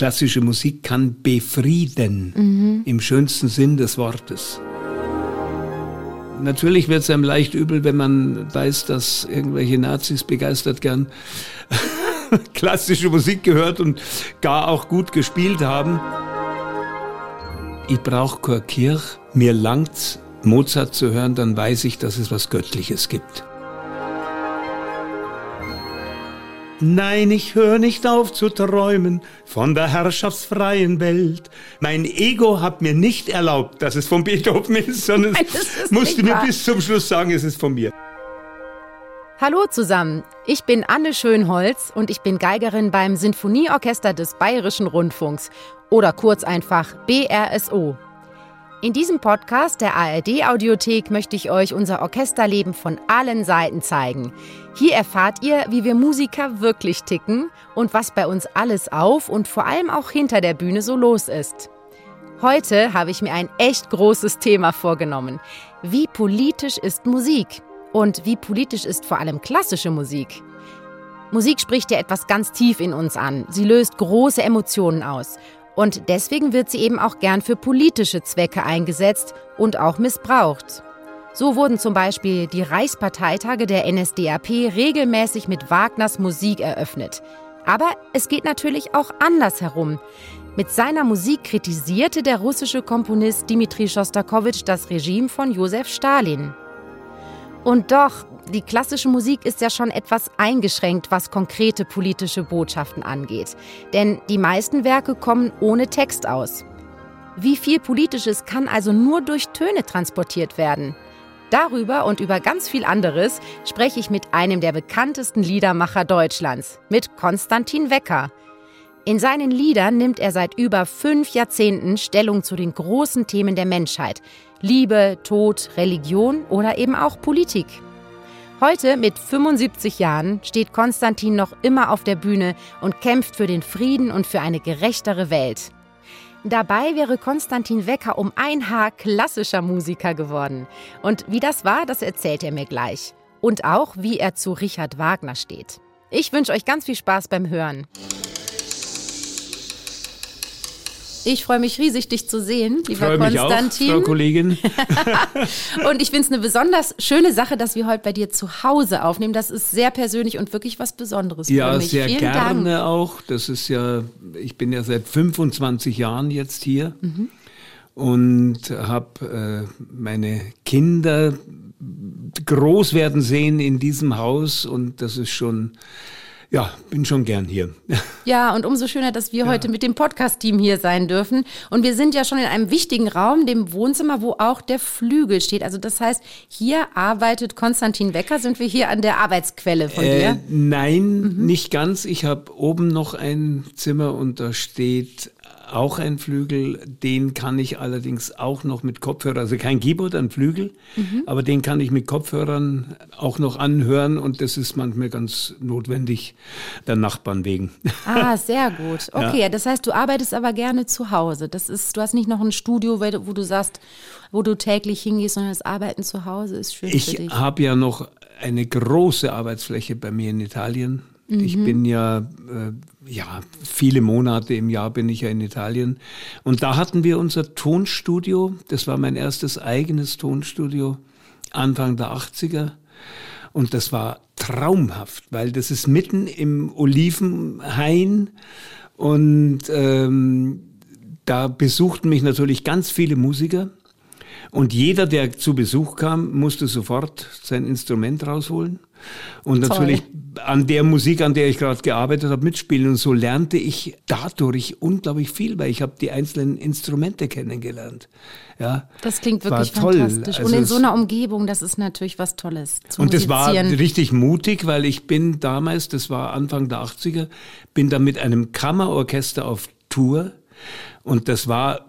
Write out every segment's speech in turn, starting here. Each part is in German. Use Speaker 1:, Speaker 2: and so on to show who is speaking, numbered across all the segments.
Speaker 1: klassische Musik kann befrieden, mhm. im schönsten Sinn des Wortes. Natürlich wird es einem leicht übel, wenn man weiß, dass irgendwelche Nazis begeistert gern klassische Musik gehört und gar auch gut gespielt haben. Ich brauche Kirche, mir langt Mozart zu hören, dann weiß ich, dass es was Göttliches gibt. Nein, ich höre nicht auf zu träumen von der herrschaftsfreien Welt. Mein Ego hat mir nicht erlaubt, dass es von Beethoven ist, sondern es musste mir bis zum Schluss sagen, es ist von mir.
Speaker 2: Hallo zusammen, ich bin Anne Schönholz und ich bin Geigerin beim Sinfonieorchester des Bayerischen Rundfunks oder kurz einfach BRSO. In diesem Podcast der ARD Audiothek möchte ich euch unser Orchesterleben von allen Seiten zeigen. Hier erfahrt ihr, wie wir Musiker wirklich ticken und was bei uns alles auf und vor allem auch hinter der Bühne so los ist. Heute habe ich mir ein echt großes Thema vorgenommen. Wie politisch ist Musik? Und wie politisch ist vor allem klassische Musik? Musik spricht ja etwas ganz tief in uns an. Sie löst große Emotionen aus. Und deswegen wird sie eben auch gern für politische Zwecke eingesetzt und auch missbraucht. So wurden zum Beispiel die Reichsparteitage der NSDAP regelmäßig mit Wagners Musik eröffnet. Aber es geht natürlich auch anders herum. Mit seiner Musik kritisierte der russische Komponist Dmitri Schostakowitsch das Regime von Josef Stalin. Und doch, die klassische Musik ist ja schon etwas eingeschränkt, was konkrete politische Botschaften angeht. Denn die meisten Werke kommen ohne Text aus. Wie viel Politisches kann also nur durch Töne transportiert werden? Darüber und über ganz viel anderes spreche ich mit einem der bekanntesten Liedermacher Deutschlands, mit Konstantin Wecker. In seinen Liedern nimmt er seit über fünf Jahrzehnten Stellung zu den großen Themen der Menschheit. Liebe, Tod, Religion oder eben auch Politik. Heute mit 75 Jahren steht Konstantin noch immer auf der Bühne und kämpft für den Frieden und für eine gerechtere Welt. Dabei wäre Konstantin Wecker um ein Haar klassischer Musiker geworden. Und wie das war, das erzählt er mir gleich. Und auch, wie er zu Richard Wagner steht. Ich wünsche euch ganz viel Spaß beim Hören. Ich freue mich riesig, dich zu sehen, lieber
Speaker 1: freue
Speaker 2: Konstantin.
Speaker 1: Mich auch, Frau Kollegin.
Speaker 2: und ich finde es eine besonders schöne Sache, dass wir heute bei dir zu Hause aufnehmen. Das ist sehr persönlich und wirklich was Besonderes
Speaker 1: ja,
Speaker 2: für mich.
Speaker 1: Ja, sehr
Speaker 2: Vielen
Speaker 1: gerne
Speaker 2: Dank.
Speaker 1: auch. Das ist ja, ich bin ja seit 25 Jahren jetzt hier mhm. und habe äh, meine Kinder groß werden sehen in diesem Haus und das ist schon ja, bin schon gern hier.
Speaker 2: Ja, und umso schöner, dass wir ja. heute mit dem Podcast-Team hier sein dürfen. Und wir sind ja schon in einem wichtigen Raum, dem Wohnzimmer, wo auch der Flügel steht. Also das heißt, hier arbeitet Konstantin Wecker. Sind wir hier an der Arbeitsquelle von äh, dir?
Speaker 1: Nein, mhm. nicht ganz. Ich habe oben noch ein Zimmer und da steht auch ein Flügel, den kann ich allerdings auch noch mit Kopfhörern, also kein Keyboard, ein Flügel, mhm. aber den kann ich mit Kopfhörern auch noch anhören und das ist manchmal ganz notwendig, der Nachbarn wegen.
Speaker 2: Ah, sehr gut. Okay, ja. das heißt, du arbeitest aber gerne zu Hause. Das ist, du hast nicht noch ein Studio, wo du sagst, wo du täglich hingehst, sondern das Arbeiten zu Hause ist schön
Speaker 1: ich
Speaker 2: für dich.
Speaker 1: Ich habe ja noch eine große Arbeitsfläche bei mir in Italien. Mhm. Ich bin ja, äh, ja, viele Monate im Jahr bin ich ja in Italien. Und da hatten wir unser Tonstudio. Das war mein erstes eigenes Tonstudio Anfang der 80er. Und das war traumhaft, weil das ist mitten im Olivenhain und ähm, da besuchten mich natürlich ganz viele Musiker. Und jeder, der zu Besuch kam, musste sofort sein Instrument rausholen und natürlich Toll. an der Musik, an der ich gerade gearbeitet habe, mitspielen. Und so lernte ich dadurch unglaublich viel, weil ich habe die einzelnen Instrumente kennengelernt. Ja,
Speaker 2: das klingt wirklich fantastisch. Also und in so einer Umgebung, das ist natürlich was Tolles.
Speaker 1: und das war richtig mutig, weil ich bin damals, das war Anfang der 80er, bin da mit einem Kammerorchester auf Tour. Und das war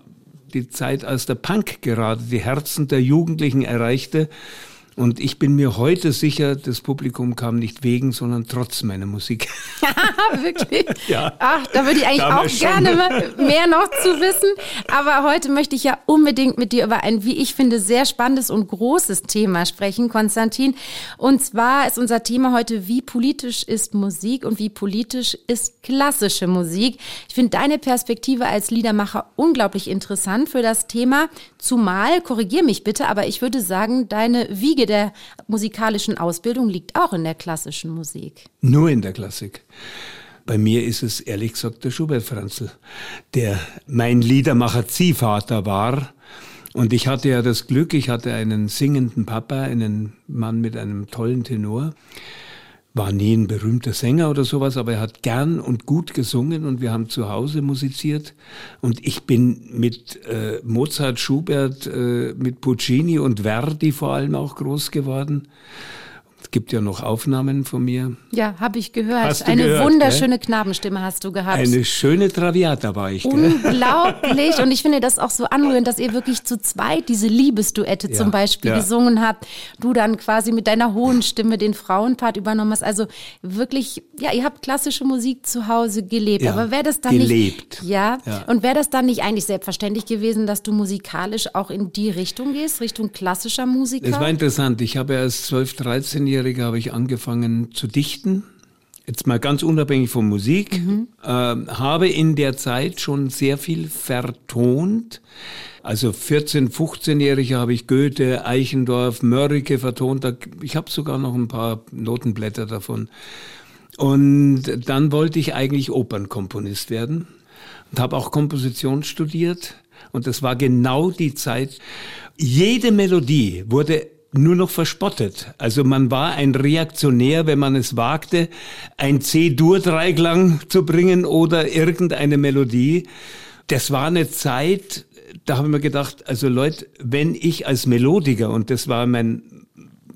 Speaker 1: die Zeit, als der Punk gerade die Herzen der Jugendlichen erreichte. Und ich bin mir heute sicher, das Publikum kam nicht wegen, sondern trotz meiner Musik.
Speaker 2: Wirklich? Ja. Ach, da würde ich eigentlich Damals auch gerne mehr noch zu wissen. Aber heute möchte ich ja unbedingt mit dir über ein, wie ich finde, sehr spannendes und großes Thema sprechen, Konstantin. Und zwar ist unser Thema heute, wie politisch ist Musik und wie politisch ist klassische Musik. Ich finde deine Perspektive als Liedermacher unglaublich interessant für das Thema. Zumal, korrigier mich bitte, aber ich würde sagen, deine Wiege der musikalischen Ausbildung liegt auch in der klassischen Musik.
Speaker 1: Nur in der Klassik. Bei mir ist es ehrlich gesagt der Schubert Franzl, der mein Liedermacher-Ziehvater war. Und ich hatte ja das Glück, ich hatte einen singenden Papa, einen Mann mit einem tollen Tenor war nie ein berühmter Sänger oder sowas, aber er hat gern und gut gesungen und wir haben zu Hause musiziert. Und ich bin mit äh, Mozart, Schubert, äh, mit Puccini und Verdi vor allem auch groß geworden gibt ja noch Aufnahmen von mir.
Speaker 2: Ja, habe ich gehört. Hast Eine gehört, wunderschöne gell? Knabenstimme hast du gehabt.
Speaker 1: Eine schöne Traviata war ich.
Speaker 2: Unglaublich. Und ich finde das auch so anrührend, dass ihr wirklich zu zweit diese Liebesduette ja, zum Beispiel ja. gesungen habt. Du dann quasi mit deiner hohen Stimme den Frauenpart übernommen hast. Also wirklich, ja, ihr habt klassische Musik zu Hause gelebt. Ja, Aber wäre das dann
Speaker 1: gelebt.
Speaker 2: nicht. Ja. ja. Und wäre das dann nicht eigentlich selbstverständlich gewesen, dass du musikalisch auch in die Richtung gehst, Richtung klassischer Musiker?
Speaker 1: Das war interessant. Ich habe als 12-, 13-Jähriger Zehnjährige habe ich angefangen zu dichten. Jetzt mal ganz unabhängig von Musik, mhm. äh, habe in der Zeit schon sehr viel vertont. Also 14-, 15-Jährige habe ich Goethe, Eichendorff, Mörike vertont. Ich habe sogar noch ein paar Notenblätter davon. Und dann wollte ich eigentlich Opernkomponist werden und habe auch Komposition studiert. Und das war genau die Zeit. Jede Melodie wurde nur noch verspottet. Also man war ein Reaktionär, wenn man es wagte, ein C-Dur-Dreiklang zu bringen oder irgendeine Melodie. Das war eine Zeit, da habe ich mir gedacht, also Leute, wenn ich als Melodiker, und das war mein,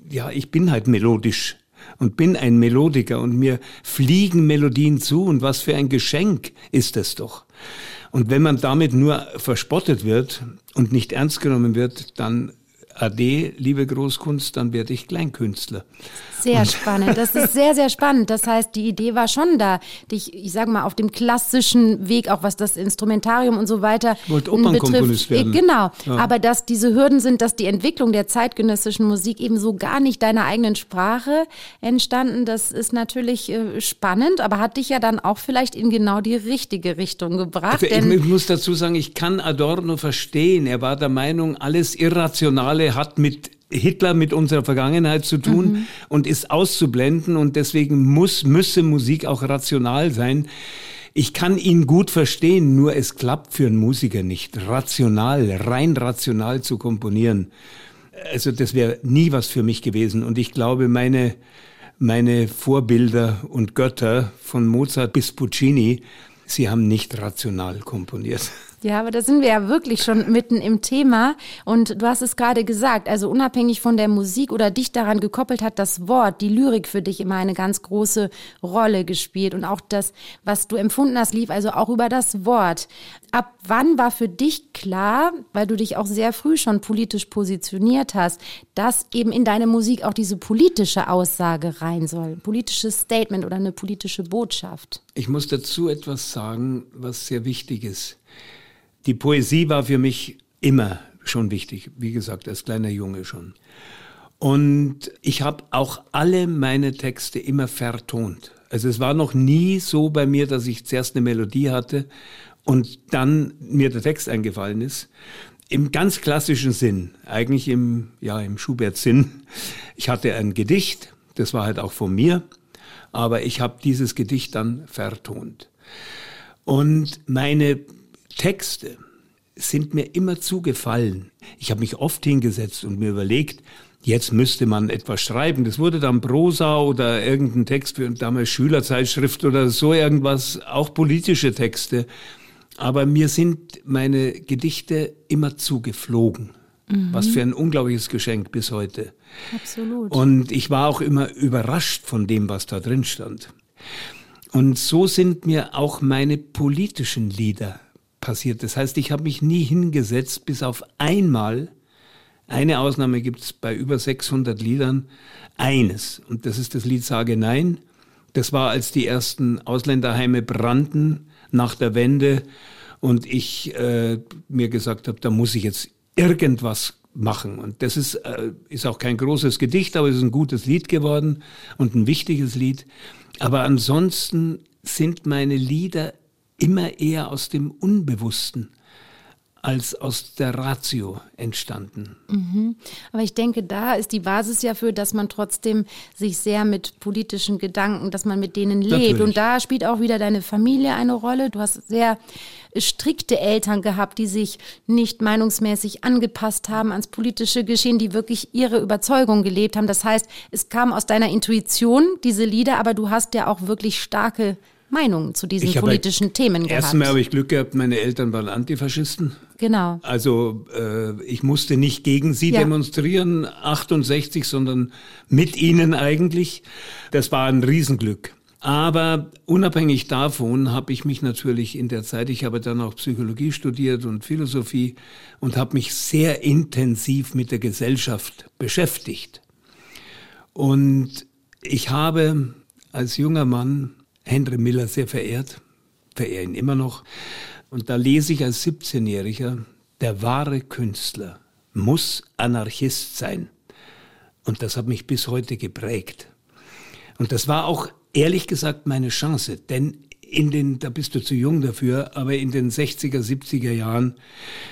Speaker 1: ja, ich bin halt melodisch und bin ein Melodiker und mir fliegen Melodien zu und was für ein Geschenk ist das doch. Und wenn man damit nur verspottet wird und nicht ernst genommen wird, dann Ade, liebe Großkunst, dann werde ich Kleinkünstler.
Speaker 2: Sehr und spannend. Das ist sehr, sehr spannend. Das heißt, die Idee war schon da, dich, ich sage mal, auf dem klassischen Weg, auch was das Instrumentarium und so weiter
Speaker 1: ich wollte
Speaker 2: betrifft.
Speaker 1: Werden.
Speaker 2: Genau. Ja. Aber dass diese Hürden sind, dass die Entwicklung der zeitgenössischen Musik eben so gar nicht deiner eigenen Sprache entstanden, das ist natürlich äh, spannend, aber hat dich ja dann auch vielleicht in genau die richtige Richtung gebracht.
Speaker 1: Also ich muss dazu sagen, ich kann Adorno verstehen. Er war der Meinung, alles Irrationale Sprache hat mit Hitler mit unserer Vergangenheit zu tun mhm. und ist auszublenden und deswegen muss, müsse Musik auch rational sein. Ich kann ihn gut verstehen, nur es klappt für einen Musiker nicht, rational, rein rational zu komponieren. Also das wäre nie was für mich gewesen und ich glaube, meine, meine Vorbilder und Götter von Mozart bis Puccini, sie haben nicht rational komponiert.
Speaker 2: Ja, aber da sind wir ja wirklich schon mitten im Thema. Und du hast es gerade gesagt, also unabhängig von der Musik oder dich daran gekoppelt hat das Wort, die Lyrik für dich immer eine ganz große Rolle gespielt. Und auch das, was du empfunden hast, lief also auch über das Wort. Ab wann war für dich klar, weil du dich auch sehr früh schon politisch positioniert hast, dass eben in deine Musik auch diese politische Aussage rein soll? Politisches Statement oder eine politische Botschaft?
Speaker 1: Ich muss dazu etwas sagen, was sehr wichtig ist. Die Poesie war für mich immer schon wichtig, wie gesagt, als kleiner Junge schon. Und ich habe auch alle meine Texte immer vertont. Also es war noch nie so bei mir, dass ich zuerst eine Melodie hatte und dann mir der Text eingefallen ist. Im ganz klassischen Sinn, eigentlich im, ja, im Schubert-Sinn. Ich hatte ein Gedicht, das war halt auch von mir, aber ich habe dieses Gedicht dann vertont. Und meine Texte sind mir immer zugefallen. Ich habe mich oft hingesetzt und mir überlegt, jetzt müsste man etwas schreiben. Das wurde dann Prosa oder irgendein Text für damals Schülerzeitschrift oder so irgendwas, auch politische Texte. Aber mir sind meine Gedichte immer zugeflogen. Mhm. Was für ein unglaubliches Geschenk bis heute.
Speaker 2: Absolut.
Speaker 1: Und ich war auch immer überrascht von dem, was da drin stand. Und so sind mir auch meine politischen Lieder passiert. Das heißt, ich habe mich nie hingesetzt, bis auf einmal Eine Ausnahme gibt es bei über 600 Liedern. Eines, und das ist das Lied Sage Nein. Das war, als die ersten Ausländerheime brannten nach der Wende und ich äh, mir gesagt habe, da muss ich jetzt irgendwas machen. Und das ist, äh, ist auch kein großes Gedicht, aber es ist ein gutes Lied geworden und ein wichtiges Lied. Aber ansonsten sind meine Lieder immer eher aus dem Unbewussten als aus der Ratio entstanden.
Speaker 2: Mhm. Aber ich denke, da ist die Basis ja für, dass man trotzdem sich sehr mit politischen Gedanken, dass man mit denen lebt. Natürlich. Und da spielt auch wieder deine Familie eine Rolle. Du hast sehr strikte Eltern gehabt, die sich nicht meinungsmäßig angepasst haben ans politische Geschehen, die wirklich ihre Überzeugung gelebt haben. Das heißt, es kam aus deiner Intuition, diese Lieder, aber du hast ja auch wirklich starke Meinungen zu diesen politischen Themen gehabt.
Speaker 1: Erstmal habe ich Glück gehabt, meine Eltern waren Antifaschisten.
Speaker 2: Genau.
Speaker 1: Also äh, ich musste nicht gegen sie ja. demonstrieren, 68, sondern mit ihnen eigentlich. Das war ein Riesenglück. Aber unabhängig davon habe ich mich natürlich in der Zeit, ich habe dann auch Psychologie studiert und Philosophie und habe mich sehr intensiv mit der Gesellschaft beschäftigt. Und ich habe als junger Mann Henry Miller sehr verehrt, verehre ihn immer noch. Und da lese ich als 17-Jähriger, der wahre Künstler muss Anarchist sein. Und das hat mich bis heute geprägt. Und das war auch ehrlich gesagt meine Chance, denn in den, da bist du zu jung dafür, aber in den 60er, 70er Jahren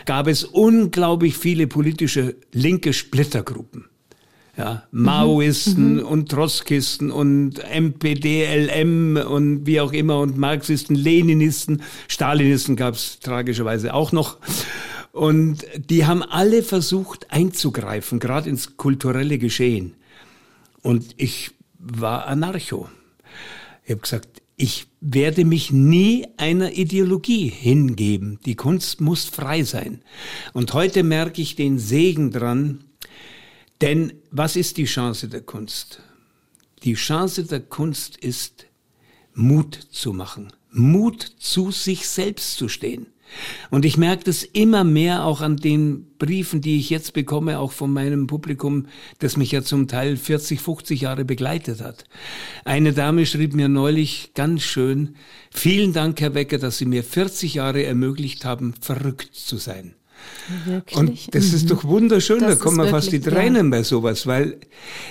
Speaker 1: gab es unglaublich viele politische linke Splittergruppen ja, Maoisten mhm. und Trotzkisten und MPD, und wie auch immer und Marxisten, Leninisten, Stalinisten gab es tragischerweise auch noch. Und die haben alle versucht einzugreifen, gerade ins kulturelle Geschehen. Und ich war Anarcho. Ich habe gesagt, ich werde mich nie einer Ideologie hingeben. Die Kunst muss frei sein. Und heute merke ich den Segen dran, denn was ist die Chance der Kunst? Die Chance der Kunst ist, Mut zu machen, Mut zu sich selbst zu stehen. Und ich merke das immer mehr auch an den Briefen, die ich jetzt bekomme, auch von meinem Publikum, das mich ja zum Teil 40, 50 Jahre begleitet hat. Eine Dame schrieb mir neulich ganz schön, vielen Dank, Herr Wecker, dass Sie mir 40 Jahre ermöglicht haben, verrückt zu sein. Wirklich? Und das mhm. ist doch wunderschön, das da kommen wir fast die Tränen ja. bei sowas, weil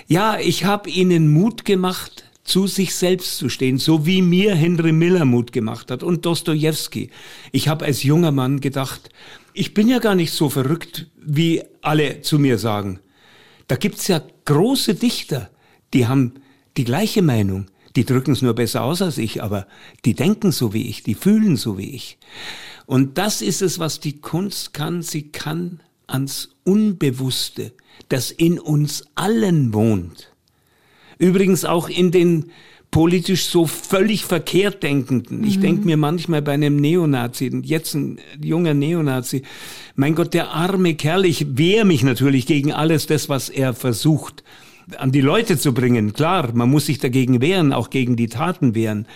Speaker 1: ja, ich habe ihnen Mut gemacht, zu sich selbst zu stehen, so wie mir Henry Miller Mut gemacht hat und Dostoevsky. Ich habe als junger Mann gedacht, ich bin ja gar nicht so verrückt, wie alle zu mir sagen. Da gibt's ja große Dichter, die haben die gleiche Meinung. Die drücken es nur besser aus als ich, aber die denken so wie ich, die fühlen so wie ich. Und das ist es, was die Kunst kann. Sie kann ans Unbewusste, das in uns allen wohnt. Übrigens auch in den politisch so völlig verkehrt Denkenden. Mhm. Ich denke mir manchmal bei einem Neonazi, jetzt ein junger Neonazi, mein Gott, der arme Kerl, ich wehre mich natürlich gegen alles das, was er versucht an die Leute zu bringen. Klar, man muss sich dagegen wehren, auch gegen die Taten wehren.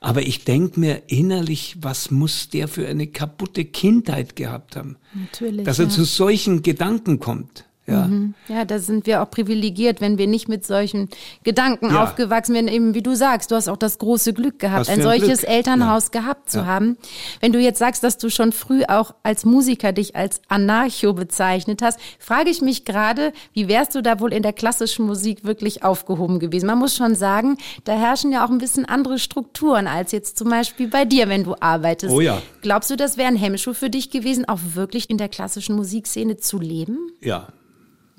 Speaker 1: Aber ich denke mir innerlich, was muss der für eine kaputte Kindheit gehabt haben? Natürlich. Dass er ja. zu solchen Gedanken kommt. Ja. Mhm.
Speaker 2: ja, da sind wir auch privilegiert, wenn wir nicht mit solchen Gedanken ja. aufgewachsen werden. Eben wie du sagst, du hast auch das große Glück gehabt, ein, solches Glück. Elternhaus ja. gehabt zu haben. Wenn du jetzt sagst, dass du schon früh auch als Musiker dich als Anarcho bezeichnet hast, frage ich mich gerade, wie wärst du da wohl in der klassischen Musik wirklich aufgehoben gewesen? Man muss schon sagen, da herrschen ja auch ein bisschen andere Strukturen als jetzt zum Beispiel bei dir, wenn du arbeitest.
Speaker 1: Oh ja.
Speaker 2: Glaubst du, das wäre ein Hemmschuh für dich gewesen, auch wirklich in der klassischen Musikszene zu leben?
Speaker 1: Ja,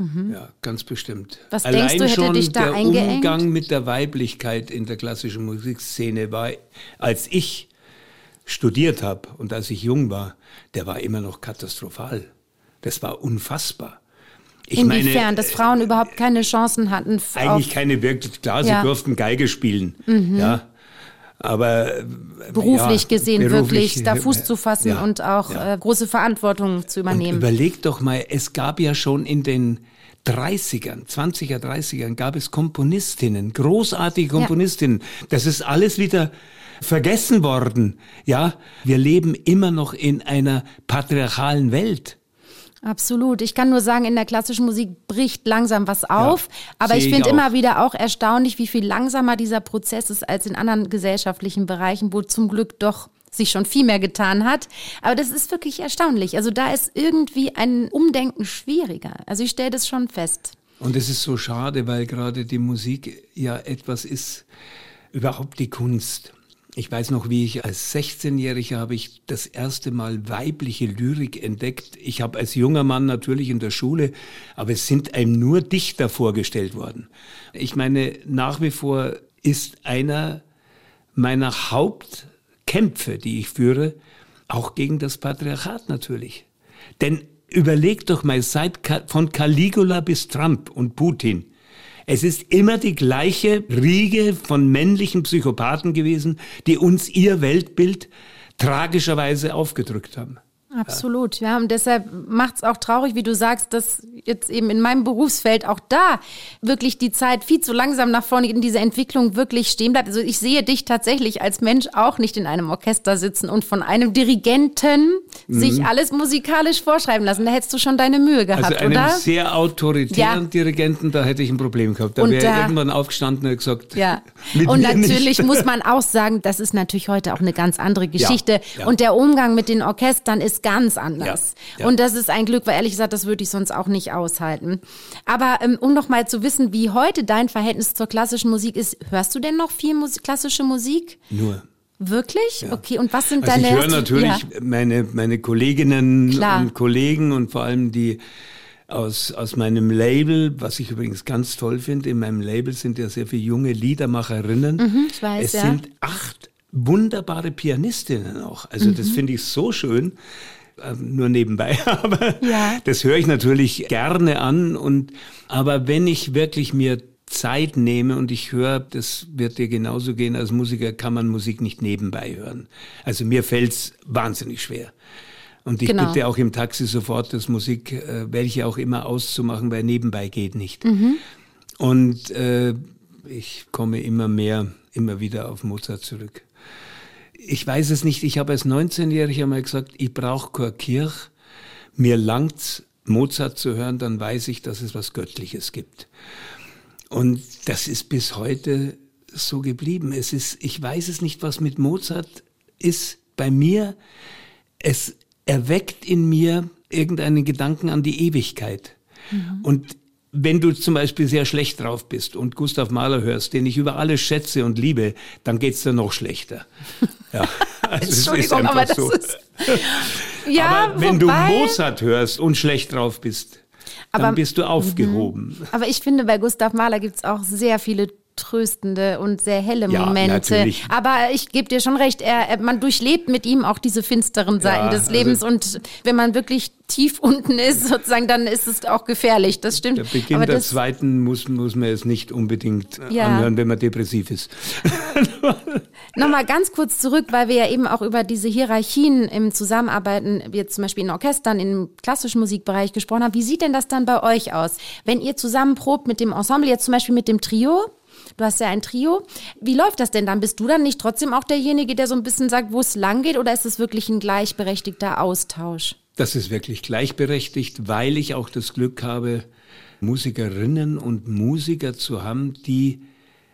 Speaker 1: Mhm. Ja, ganz bestimmt.
Speaker 2: Was Allein denkst du, hätte schon dich da
Speaker 1: der
Speaker 2: eingeengt?
Speaker 1: Umgang mit der Weiblichkeit in der klassischen Musikszene war, als ich studiert habe und als ich jung war, der war immer noch katastrophal. Das war unfassbar.
Speaker 2: Ich Inwiefern, meine, dass Frauen überhaupt keine Chancen hatten?
Speaker 1: Eigentlich keine wirklich, klar, ja. sie durften Geige spielen. Mhm. Ja, aber
Speaker 2: äh, beruflich ja, gesehen beruflich, wirklich da Fuß zu fassen ja, und auch ja. äh, große Verantwortung zu übernehmen.
Speaker 1: Und überleg doch mal, es gab ja schon in den 30ern, 20er, 30ern gab es Komponistinnen, großartige Komponistinnen. Das ist alles wieder vergessen worden. Ja, wir leben immer noch in einer patriarchalen Welt.
Speaker 2: Absolut. Ich kann nur sagen, in der klassischen Musik bricht langsam was auf. Ja, aber ich finde immer wieder auch erstaunlich, wie viel langsamer dieser Prozess ist als in anderen gesellschaftlichen Bereichen, wo zum Glück doch sich schon viel mehr getan hat. Aber das ist wirklich erstaunlich. Also da ist irgendwie ein Umdenken schwieriger. Also ich stelle das schon fest.
Speaker 1: Und es ist so schade, weil gerade die Musik ja etwas ist, überhaupt die Kunst. Ich weiß noch, wie ich als 16-Jähriger habe ich das erste Mal weibliche Lyrik entdeckt. Ich habe als junger Mann natürlich in der Schule, aber es sind einem nur Dichter vorgestellt worden. Ich meine, nach wie vor ist einer meiner Hauptkämpfe, die ich führe, auch gegen das Patriarchat natürlich. Denn überleg doch mal, seit von Caligula bis Trump und Putin, es ist immer die gleiche Riege von männlichen Psychopathen gewesen, die uns ihr Weltbild tragischerweise aufgedrückt haben.
Speaker 2: Absolut, ja. Und deshalb macht es auch traurig, wie du sagst, dass jetzt eben in meinem Berufsfeld auch da wirklich die Zeit viel zu langsam nach vorne in dieser Entwicklung wirklich stehen bleibt. Also ich sehe dich tatsächlich als Mensch auch nicht in einem Orchester sitzen und von einem Dirigenten mhm. sich alles musikalisch vorschreiben lassen. Da hättest du schon deine Mühe gehabt,
Speaker 1: also einem
Speaker 2: oder?
Speaker 1: sehr autoritären ja. Dirigenten, da hätte ich ein Problem gehabt. Da wäre irgendwann aufgestanden und gesagt.
Speaker 2: Ja. und natürlich nicht. muss man auch sagen, das ist natürlich heute auch eine ganz andere Geschichte. Ja. Ja. Und der Umgang mit den Orchestern ist ganz anders. Ja, ja. Und das ist ein Glück, weil ehrlich gesagt, das würde ich sonst auch nicht aushalten. Aber ähm, um noch mal zu wissen, wie heute dein Verhältnis zur klassischen Musik ist, hörst du denn noch viel Musik, klassische Musik?
Speaker 1: Nur.
Speaker 2: Wirklich? Ja. Okay, und was sind
Speaker 1: also
Speaker 2: deine...
Speaker 1: Ich höre natürlich meine, meine Kolleginnen Klar. und Kollegen und vor allem die aus, aus meinem Label, was ich übrigens ganz toll finde, in meinem Label sind ja sehr viele junge Liedermacherinnen.
Speaker 2: Mhm, ich weiß,
Speaker 1: es
Speaker 2: ja.
Speaker 1: sind acht wunderbare Pianistinnen auch. Also mhm. das finde ich so schön. Ähm, nur nebenbei, aber ja. das höre ich natürlich gerne an. Und aber wenn ich wirklich mir Zeit nehme und ich höre, das wird dir genauso gehen, als Musiker kann man Musik nicht nebenbei hören. Also mir fällt's wahnsinnig schwer. Und ich genau. bitte auch im Taxi sofort das Musik, äh, welche auch immer auszumachen, weil nebenbei geht nicht. Mhm. Und äh, ich komme immer mehr, immer wieder auf Mozart zurück ich weiß es nicht, ich habe als 19-Jähriger mal gesagt, ich brauche keine Kirche, mir langt's Mozart zu hören, dann weiß ich, dass es was Göttliches gibt. Und das ist bis heute so geblieben. Es ist, ich weiß es nicht, was mit Mozart ist. Bei mir, es erweckt in mir irgendeinen Gedanken an die Ewigkeit. Mhm. Und wenn du zum Beispiel sehr schlecht drauf bist und Gustav Mahler hörst, den ich über alles schätze und liebe, dann geht's dir noch schlechter. Ja,
Speaker 2: also Entschuldigung, aber das so. ist...
Speaker 1: Ja, aber wenn wobei... du Mozart hörst und schlecht drauf bist, dann aber, bist du aufgehoben.
Speaker 2: Aber ich finde, bei Gustav Mahler gibt's auch sehr viele tröstende und sehr helle ja, Momente. Natürlich. Aber ich gebe dir schon recht, er, man durchlebt mit ihm auch diese finsteren Seiten ja, des also Lebens. Also und wenn man wirklich tief unten ist, sozusagen, dann ist es auch gefährlich. Das stimmt.
Speaker 1: Der Beginn Aber der zweiten muss, muss man es nicht unbedingt ja. anhören, wenn man depressiv ist.
Speaker 2: Nochmal ganz kurz zurück, weil wir ja eben auch über diese Hierarchien im Zusammenarbeiten, jetzt zum Beispiel in Orchestern, im klassischen Musikbereich gesprochen haben. Wie sieht denn das dann bei euch aus? Wenn ihr zusammen probt mit dem Ensemble, jetzt zum Beispiel mit dem Trio, Du hast ja ein Trio. Wie läuft das denn dann? Bist du dann nicht trotzdem auch derjenige, der so ein bisschen sagt, wo es lang geht, oder ist es wirklich ein gleichberechtigter Austausch?
Speaker 1: Das ist wirklich gleichberechtigt, weil ich auch das Glück habe, Musikerinnen und Musiker zu haben, die,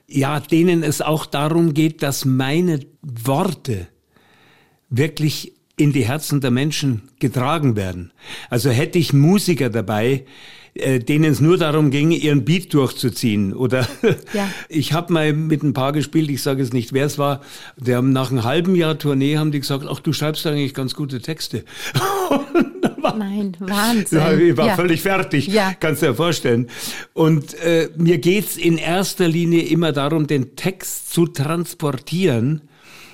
Speaker 1: ja, denen es auch darum geht, dass meine Worte wirklich in die Herzen der Menschen getragen werden. Also hätte ich Musiker dabei, äh, denen es nur darum ging, ihren Beat durchzuziehen. Oder ja. ich habe mal mit ein paar gespielt, ich sage es nicht, wer es war, der haben nach einem halben Jahr Tournee haben die gesagt, ach, du schreibst eigentlich ganz gute Texte.
Speaker 2: Nein, Wahnsinn.
Speaker 1: Ja, ich war ja. völlig fertig, ja. kannst du dir vorstellen. Und äh, mir geht's in erster Linie immer darum, den Text zu transportieren.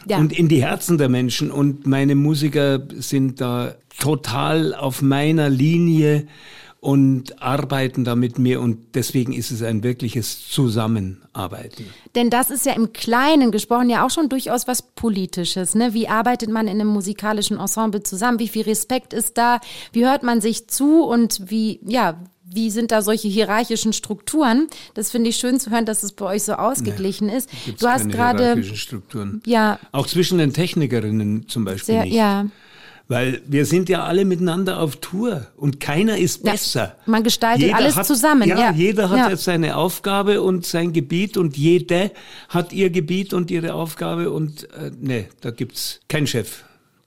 Speaker 1: Ja. und in die Herzen der Menschen. Und meine Musiker sind da total auf meiner Linie und arbeiten da mit mir und deswegen ist es ein wirkliches Zusammenarbeiten.
Speaker 2: Denn das ist ja im Kleinen gesprochen ja auch schon durchaus was Politisches. Ne? Wie arbeitet man in einem musikalischen Ensemble zusammen? Wie viel Respekt ist da? Wie hört man sich zu und wie, ja, wie sind da solche hierarchischen Strukturen? Das finde ich schön zu hören, dass es bei euch so ausgeglichen nee, ist.
Speaker 1: Du hast gerade. Ja. Auch zwischen den Technikerinnen zum Beispiel sehr, nicht.
Speaker 2: Ja.
Speaker 1: Weil wir sind ja alle miteinander auf Tour und keiner ist besser. Ja,
Speaker 2: man gestaltet jeder alles
Speaker 1: hat,
Speaker 2: zusammen.
Speaker 1: Ja, ja, jeder hat ja. jetzt seine Aufgabe und sein Gebiet und jede hat ihr Gebiet und ihre Aufgabe und äh, nee, da gibt's keinen Chef.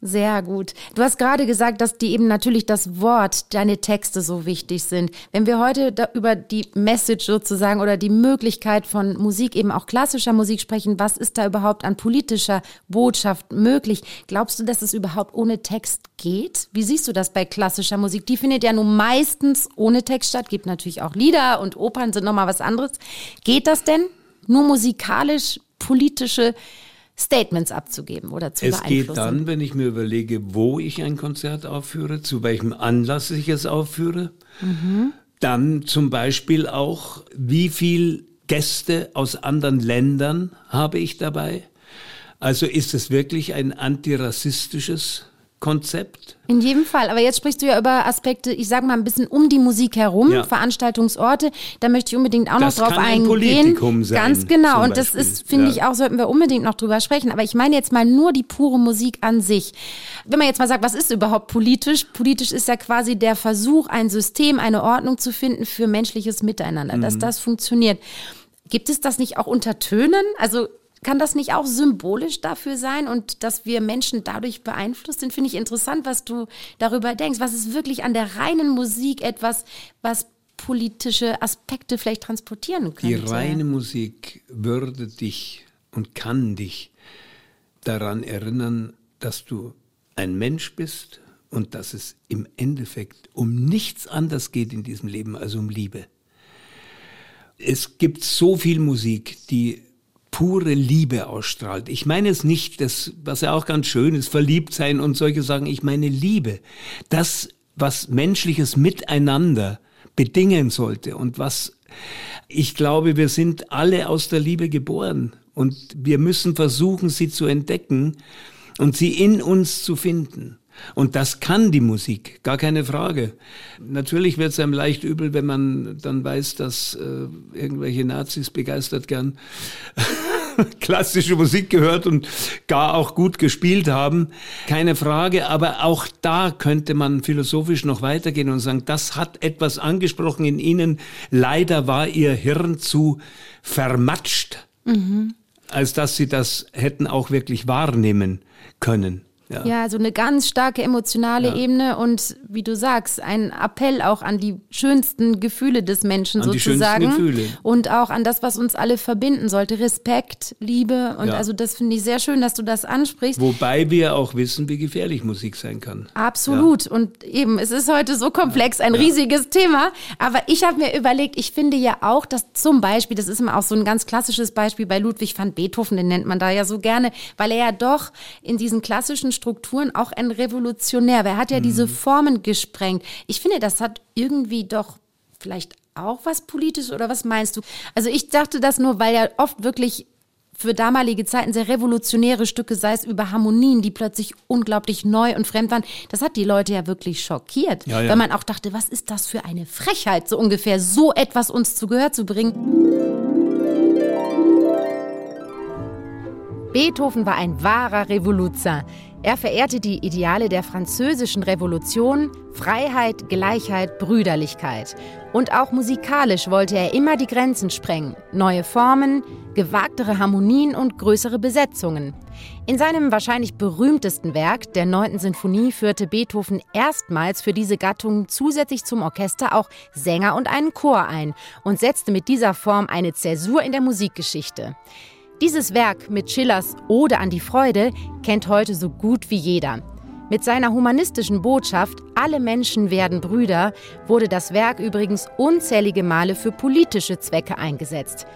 Speaker 2: Sehr gut. Du hast gerade gesagt, dass die eben natürlich das Wort, deine Texte so wichtig sind. Wenn wir heute über die Message sozusagen oder die Möglichkeit von Musik, eben auch klassischer Musik sprechen, was ist da überhaupt an politischer Botschaft möglich? Glaubst du, dass es überhaupt ohne Text geht? Wie siehst du das bei klassischer Musik? Die findet ja nun meistens ohne Text statt. Gibt natürlich auch Lieder und Opern sind nochmal was anderes. Geht das denn? Nur musikalisch, politische Statements abzugeben oder zu
Speaker 1: es beeinflussen. Es geht dann, wenn ich mir überlege, wo ich ein Konzert aufführe, zu welchem Anlass ich es aufführe. Mhm. Dann zum Beispiel auch, wie viel Gäste aus anderen Ländern habe ich dabei. Also ist es wirklich ein antirassistisches Konzept.
Speaker 2: In jedem Fall. Aber jetzt sprichst du ja über Aspekte, ich sage mal ein bisschen um die Musik herum, ja. Veranstaltungsorte. Da möchte ich unbedingt auch das noch drauf kann eingehen.
Speaker 1: Ein Politikum sein,
Speaker 2: Ganz genau. Und das ist, finde ja. ich auch, sollten wir unbedingt noch drüber sprechen. Aber ich meine jetzt mal nur die pure Musik an sich. Wenn man jetzt mal sagt, was ist überhaupt politisch? Politisch ist ja quasi der Versuch, ein System, eine Ordnung zu finden für menschliches Miteinander, mhm. dass das funktioniert. Gibt es das nicht auch unter Tönen? Also kann das nicht auch symbolisch dafür sein und dass wir Menschen dadurch beeinflusst sind? Finde ich interessant, was du darüber denkst. Was ist wirklich an der reinen Musik etwas, was politische Aspekte vielleicht transportieren könnte?
Speaker 1: Die reine Musik würde dich und kann dich daran erinnern, dass du ein Mensch bist und dass es im Endeffekt um nichts anderes geht in diesem Leben als um Liebe. Es gibt so viel Musik, die pure Liebe ausstrahlt. Ich meine es nicht, das, was ja auch ganz schön ist, verliebt sein und solche Sachen. Ich meine Liebe. Das, was menschliches Miteinander bedingen sollte und was ich glaube, wir sind alle aus der Liebe geboren und wir müssen versuchen, sie zu entdecken und sie in uns zu finden. Und das kann die Musik, gar keine Frage. Natürlich wird es einem leicht übel, wenn man dann weiß, dass äh, irgendwelche Nazis begeistert gern klassische Musik gehört und gar auch gut gespielt haben. Keine Frage, aber auch da könnte man philosophisch noch weitergehen und sagen, das hat etwas angesprochen in Ihnen. Leider war Ihr Hirn zu vermatscht, mhm. als dass Sie das hätten auch wirklich wahrnehmen können.
Speaker 2: Ja. ja, so eine ganz starke emotionale ja. Ebene und wie du sagst, ein Appell auch an die schönsten Gefühle des Menschen an sozusagen. Und auch an das, was uns alle verbinden sollte. Respekt, Liebe. Und ja. also das finde ich sehr schön, dass du das ansprichst.
Speaker 1: Wobei wir auch wissen, wie gefährlich Musik sein kann.
Speaker 2: Absolut. Und eben, es ist heute so komplex, ein riesiges Thema. Aber ich habe mir überlegt, ich finde ja auch, dass zum Beispiel, das ist immer auch so ein ganz klassisches Beispiel bei Ludwig van Beethoven, den nennt man da ja so gerne, weil er ja doch in diesen klassischen Strukturen auch ein Revolutionär. Wer hat ja mhm. diese Formen gesprengt? Ich finde, das hat irgendwie doch vielleicht auch was Politisches oder was meinst du? Also ich dachte das nur, weil ja oft wirklich für damalige Zeiten sehr revolutionäre Stücke, sei es über Harmonien, die plötzlich unglaublich neu und fremd waren. Das hat die Leute ja wirklich schockiert, ja, ja. weil man auch dachte, was ist das für eine Frechheit, so ungefähr so etwas uns zu Gehör zu bringen. Beethoven war ein wahrer Revoluzer. Er verehrte die Ideale der französischen Revolution, Freiheit, Gleichheit, Brüderlichkeit. Und auch musikalisch wollte er immer die Grenzen sprengen. Neue Formen, gewagtere Harmonien und größere Besetzungen. In seinem wahrscheinlich berühmtesten Werk, der 9. Sinfonie, führte Beethoven erstmals für diese Gattung zusätzlich zum Orchester auch Sänger und einen Chor ein und setzte mit dieser Form eine Zäsur in der Musikgeschichte. Dieses Werk mit Schillers Ode an die Freude kennt heute so gut wie jeder. Mit seiner humanistischen Botschaft Alle Menschen werden Brüder wurde das Werk übrigens unzählige Male für politische Zwecke eingesetzt.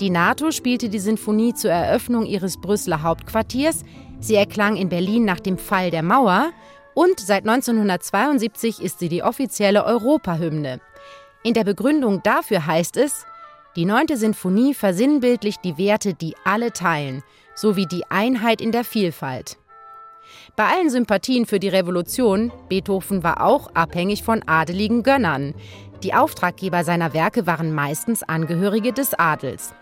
Speaker 2: Die NATO spielte die Sinfonie zur Eröffnung ihres Brüsseler Hauptquartiers, sie erklang in Berlin nach dem Fall der Mauer und seit 1972 ist sie die offizielle Europahymne. In der Begründung dafür heißt es, die neunte Sinfonie versinnbildlicht die Werte, die alle teilen, sowie die Einheit in der Vielfalt. Bei allen Sympathien für die Revolution, Beethoven war auch abhängig von adeligen Gönnern. Die Auftraggeber seiner Werke waren meistens Angehörige des Adels.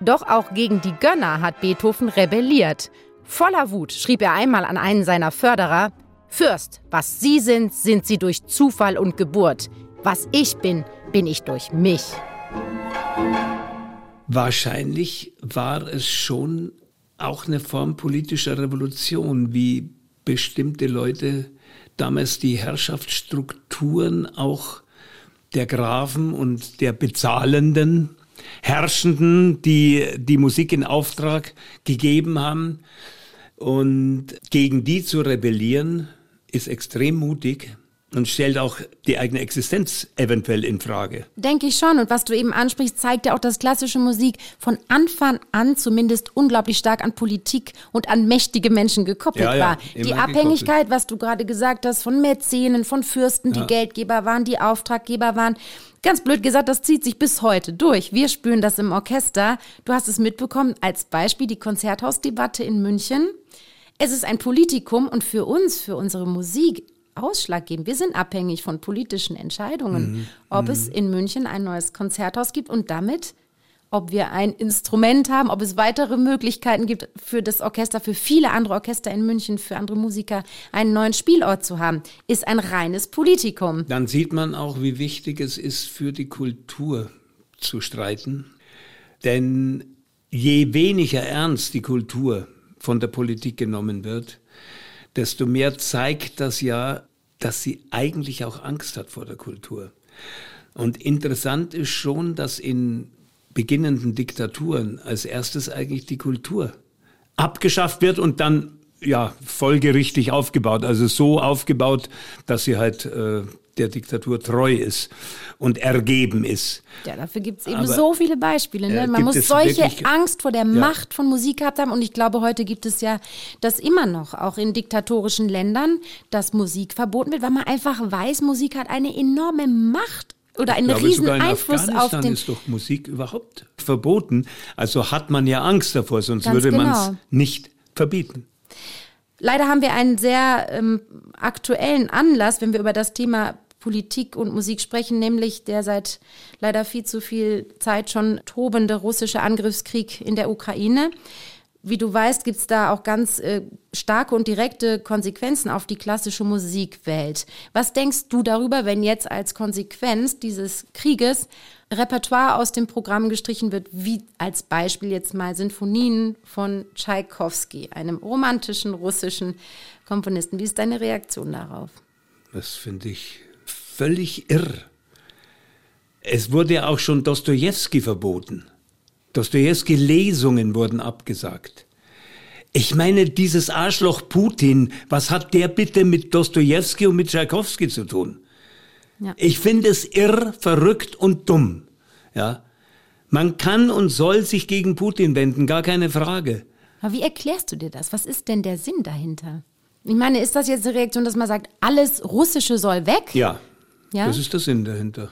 Speaker 2: Doch auch gegen die Gönner hat Beethoven rebelliert. Voller Wut schrieb er einmal an einen seiner Förderer, Fürst, was Sie sind, sind Sie durch Zufall und Geburt. Was ich bin, bin ich durch mich.
Speaker 1: Wahrscheinlich war es schon auch eine Form politischer Revolution, wie bestimmte Leute damals die Herrschaftsstrukturen auch der Grafen und der Bezahlenden, Herrschenden, die die Musik in Auftrag gegeben haben. Und gegen die zu rebellieren, ist extrem mutig und stellt auch die eigene Existenz eventuell in Frage.
Speaker 2: Denke ich schon. Und was du eben ansprichst, zeigt ja auch, dass klassische Musik von Anfang an zumindest unglaublich stark an Politik und an mächtige Menschen gekoppelt ja, ja, war. Die Abhängigkeit, gekoppelt. was du gerade gesagt hast, von Mäzenen, von Fürsten, die ja. Geldgeber waren, die Auftraggeber waren. Ganz blöd gesagt, das zieht sich bis heute durch. Wir spüren das im Orchester. Du hast es mitbekommen, als Beispiel die Konzerthausdebatte in München. Es ist ein Politikum und für uns, für unsere Musik, ausschlaggebend. Wir sind abhängig von politischen Entscheidungen, mhm. ob mhm. es in München ein neues Konzerthaus gibt und damit, ob wir ein Instrument haben, ob es weitere Möglichkeiten gibt für das Orchester, für viele andere Orchester in München, für andere Musiker, einen neuen Spielort zu haben, ist ein reines Politikum.
Speaker 1: Dann sieht man auch, wie wichtig es ist, für die Kultur zu streiten. Denn je weniger ernst die Kultur von der Politik genommen wird, desto mehr zeigt das ja, dass sie eigentlich auch Angst hat vor der Kultur. Und interessant ist schon, dass in beginnenden Diktaturen als erstes eigentlich die Kultur abgeschafft wird und dann ja folgerichtig aufgebaut. Also so aufgebaut, dass sie halt äh, der Diktatur treu ist und ergeben ist.
Speaker 2: Ja, dafür gibt es eben Aber, so viele Beispiele. Ne? Man muss solche wirklich, Angst vor der ja. Macht von Musik gehabt haben. Und ich glaube, heute gibt es ja das immer noch, auch in diktatorischen Ländern, dass Musik verboten wird, weil man einfach weiß, Musik hat eine enorme Macht oder einen glaube, riesen Einfluss auf den.
Speaker 1: ist doch Musik überhaupt verboten. Also hat man ja Angst davor, sonst Ganz würde genau. man es nicht verbieten.
Speaker 2: Leider haben wir einen sehr ähm, aktuellen Anlass, wenn wir über das Thema Politik und Musik sprechen, nämlich der seit leider viel zu viel Zeit schon tobende russische Angriffskrieg in der Ukraine. Wie du weißt, gibt es da auch ganz äh, starke und direkte Konsequenzen auf die klassische Musikwelt. Was denkst du darüber, wenn jetzt als Konsequenz dieses Krieges Repertoire aus dem Programm gestrichen wird, wie als Beispiel jetzt mal Sinfonien von Tschaikowski, einem romantischen russischen Komponisten? Wie ist deine Reaktion darauf?
Speaker 1: Das finde ich völlig irr. Es wurde auch schon Dostoevsky verboten. Dostoevsky-Lesungen wurden abgesagt. Ich meine, dieses Arschloch Putin, was hat der bitte mit Dostoevsky und mit Tschaikowski zu tun? Ja. Ich finde es irr, verrückt und dumm. Ja. Man kann und soll sich gegen Putin wenden, gar keine Frage.
Speaker 2: Aber wie erklärst du dir das? Was ist denn der Sinn dahinter? Ich meine, ist das jetzt eine Reaktion, dass man sagt, alles Russische soll weg?
Speaker 1: Ja. Ja? Das ist der Sinn dahinter.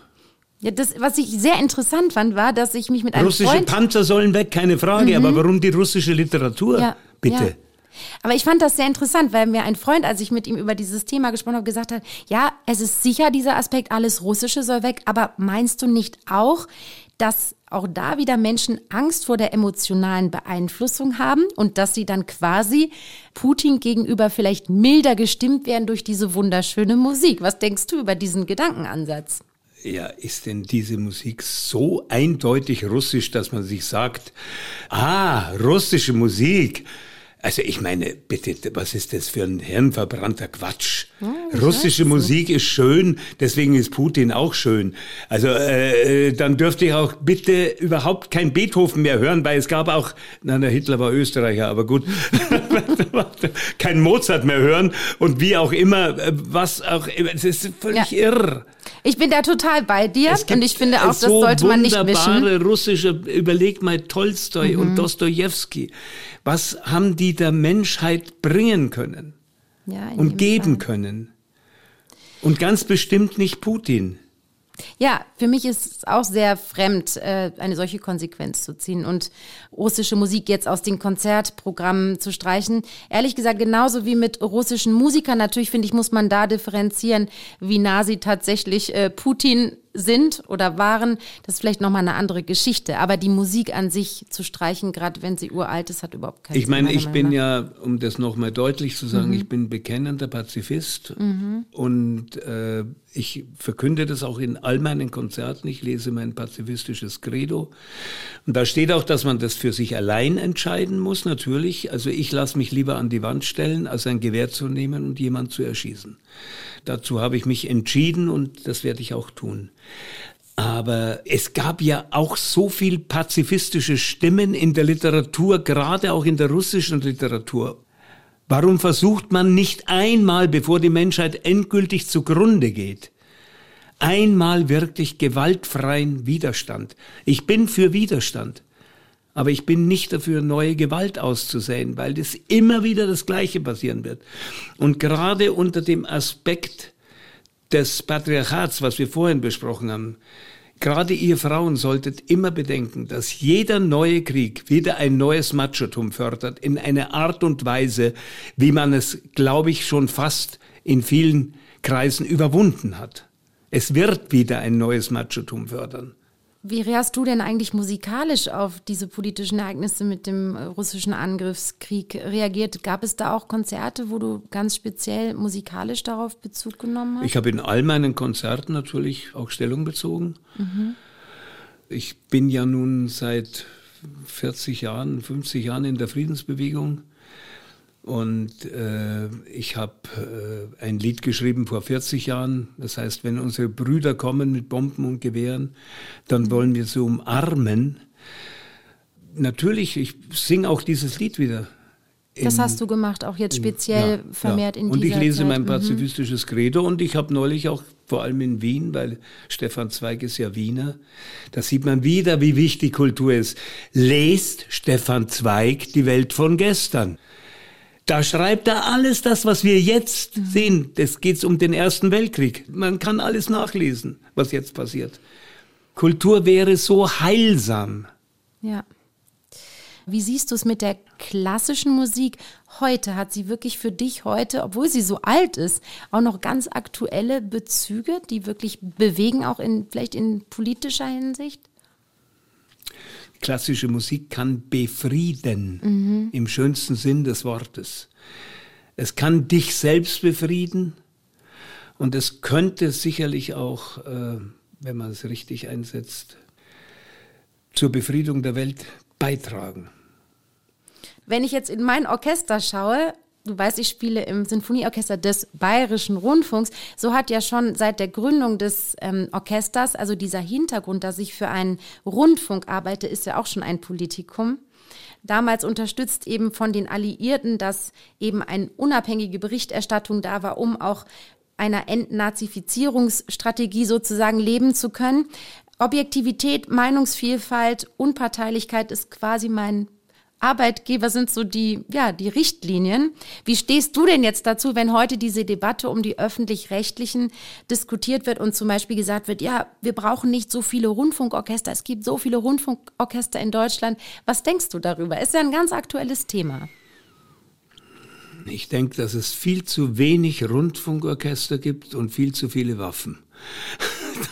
Speaker 2: Ja, das, was ich sehr interessant fand, war, dass ich mich mit einem
Speaker 1: Russische
Speaker 2: Freund
Speaker 1: Panzer sollen weg, keine Frage. Mhm. Aber warum die russische Literatur? Ja, Bitte. Ja.
Speaker 2: Aber ich fand das sehr interessant, weil mir ein Freund, als ich mit ihm über dieses Thema gesprochen habe, gesagt hat, ja, es ist sicher dieser Aspekt, alles Russische soll weg, aber meinst du nicht auch, dass auch da wieder Menschen Angst vor der emotionalen Beeinflussung haben und dass sie dann quasi Putin gegenüber vielleicht milder gestimmt werden durch diese wunderschöne Musik. Was denkst du über diesen Gedankenansatz?
Speaker 1: Ja, ist denn diese Musik so eindeutig russisch, dass man sich sagt, ah, russische Musik, also ich meine, bitte, was ist das für ein hirnverbrannter Quatsch? Ja, Russische Musik ist schön, deswegen ist Putin auch schön. Also äh, äh, dann dürfte ich auch bitte überhaupt kein Beethoven mehr hören, weil es gab auch, na, der Hitler war Österreicher, aber gut, kein Mozart mehr hören und wie auch immer, äh, was auch immer, es ist völlig ja. irr.
Speaker 2: Ich bin da total bei dir und ich finde auch, das so sollte man nicht mischen.
Speaker 1: Wunderbare russische, überleg mal Tolstoi mhm. und Dostojewski. Was haben die der Menschheit bringen können ja, und geben Fall. können? Und ganz bestimmt nicht Putin.
Speaker 2: Ja, für mich ist es auch sehr fremd, äh, eine solche Konsequenz zu ziehen und russische Musik jetzt aus den Konzertprogrammen zu streichen. Ehrlich gesagt, genauso wie mit russischen Musikern. Natürlich finde ich, muss man da differenzieren, wie nah sie tatsächlich äh, Putin sind oder waren, das ist vielleicht nochmal eine andere Geschichte. Aber die Musik an sich zu streichen, gerade wenn sie uralt ist, hat überhaupt keinen
Speaker 1: Ich meine, ich bin ja, um das nochmal deutlich zu sagen, mhm. ich bin bekennender Pazifist mhm. und äh, ich verkünde das auch in all meinen Konzerten. Ich lese mein pazifistisches Credo. Und da steht auch, dass man das für sich allein entscheiden muss, natürlich. Also ich lasse mich lieber an die Wand stellen, als ein Gewehr zu nehmen und jemand zu erschießen. Dazu habe ich mich entschieden und das werde ich auch tun. Aber es gab ja auch so viel pazifistische Stimmen in der Literatur, gerade auch in der russischen Literatur. Warum versucht man nicht einmal, bevor die Menschheit endgültig zugrunde geht, einmal wirklich gewaltfreien Widerstand? Ich bin für Widerstand. Aber ich bin nicht dafür, neue Gewalt auszusäen, weil das immer wieder das Gleiche passieren wird. Und gerade unter dem Aspekt des Patriarchats, was wir vorhin besprochen haben, gerade ihr Frauen solltet immer bedenken, dass jeder neue Krieg wieder ein neues Machotum fördert, in einer Art und Weise, wie man es, glaube ich, schon fast in vielen Kreisen überwunden hat. Es wird wieder ein neues Machotum fördern.
Speaker 2: Wie hast du denn eigentlich musikalisch auf diese politischen Ereignisse mit dem äh, russischen Angriffskrieg reagiert? Gab es da auch Konzerte, wo du ganz speziell musikalisch darauf Bezug genommen hast?
Speaker 1: Ich habe in all meinen Konzerten natürlich auch Stellung bezogen. Mhm. Ich bin ja nun seit 40 Jahren, 50 Jahren in der Friedensbewegung und äh, ich habe äh, ein Lied geschrieben vor 40 Jahren. Das heißt, wenn unsere Brüder kommen mit Bomben und Gewehren, dann wollen wir sie umarmen. Natürlich, ich singe auch dieses Lied wieder.
Speaker 2: Das hast du gemacht, auch jetzt speziell ja, vermehrt ja. in
Speaker 1: Und
Speaker 2: ich
Speaker 1: lese
Speaker 2: Zeit.
Speaker 1: mein mhm. pazifistisches Credo und ich habe neulich auch vor allem in Wien, weil Stefan Zweig ist ja Wiener, da sieht man wieder, wie wichtig Kultur ist. Lest Stefan Zweig die Welt von gestern. Da schreibt er alles das, was wir jetzt sehen. Das geht um den Ersten Weltkrieg. Man kann alles nachlesen, was jetzt passiert. Kultur wäre so heilsam.
Speaker 2: Ja. Wie siehst du es mit der klassischen Musik heute? Hat sie wirklich für dich heute, obwohl sie so alt ist, auch noch ganz aktuelle Bezüge, die wirklich bewegen, auch in vielleicht in politischer Hinsicht?
Speaker 1: Klassische Musik kann befrieden, mhm. im schönsten Sinn des Wortes. Es kann dich selbst befrieden und es könnte sicherlich auch, äh, wenn man es richtig einsetzt, zur Befriedung der Welt beitragen.
Speaker 2: Wenn ich jetzt in mein Orchester schaue, du weißt, ich spiele im Sinfonieorchester des Bayerischen Rundfunks. So hat ja schon seit der Gründung des ähm, Orchesters, also dieser Hintergrund, dass ich für einen Rundfunk arbeite, ist ja auch schon ein Politikum. Damals unterstützt eben von den Alliierten, dass eben eine unabhängige Berichterstattung da war, um auch einer Entnazifizierungsstrategie sozusagen leben zu können. Objektivität, Meinungsvielfalt, Unparteilichkeit ist quasi mein Arbeitgeber sind so die, ja, die Richtlinien. Wie stehst du denn jetzt dazu, wenn heute diese Debatte um die öffentlich-rechtlichen diskutiert wird und zum Beispiel gesagt wird, ja, wir brauchen nicht so viele Rundfunkorchester, es gibt so viele Rundfunkorchester in Deutschland. Was denkst du darüber? Ist ja ein ganz aktuelles Thema.
Speaker 1: Ich denke, dass es viel zu wenig Rundfunkorchester gibt und viel zu viele Waffen.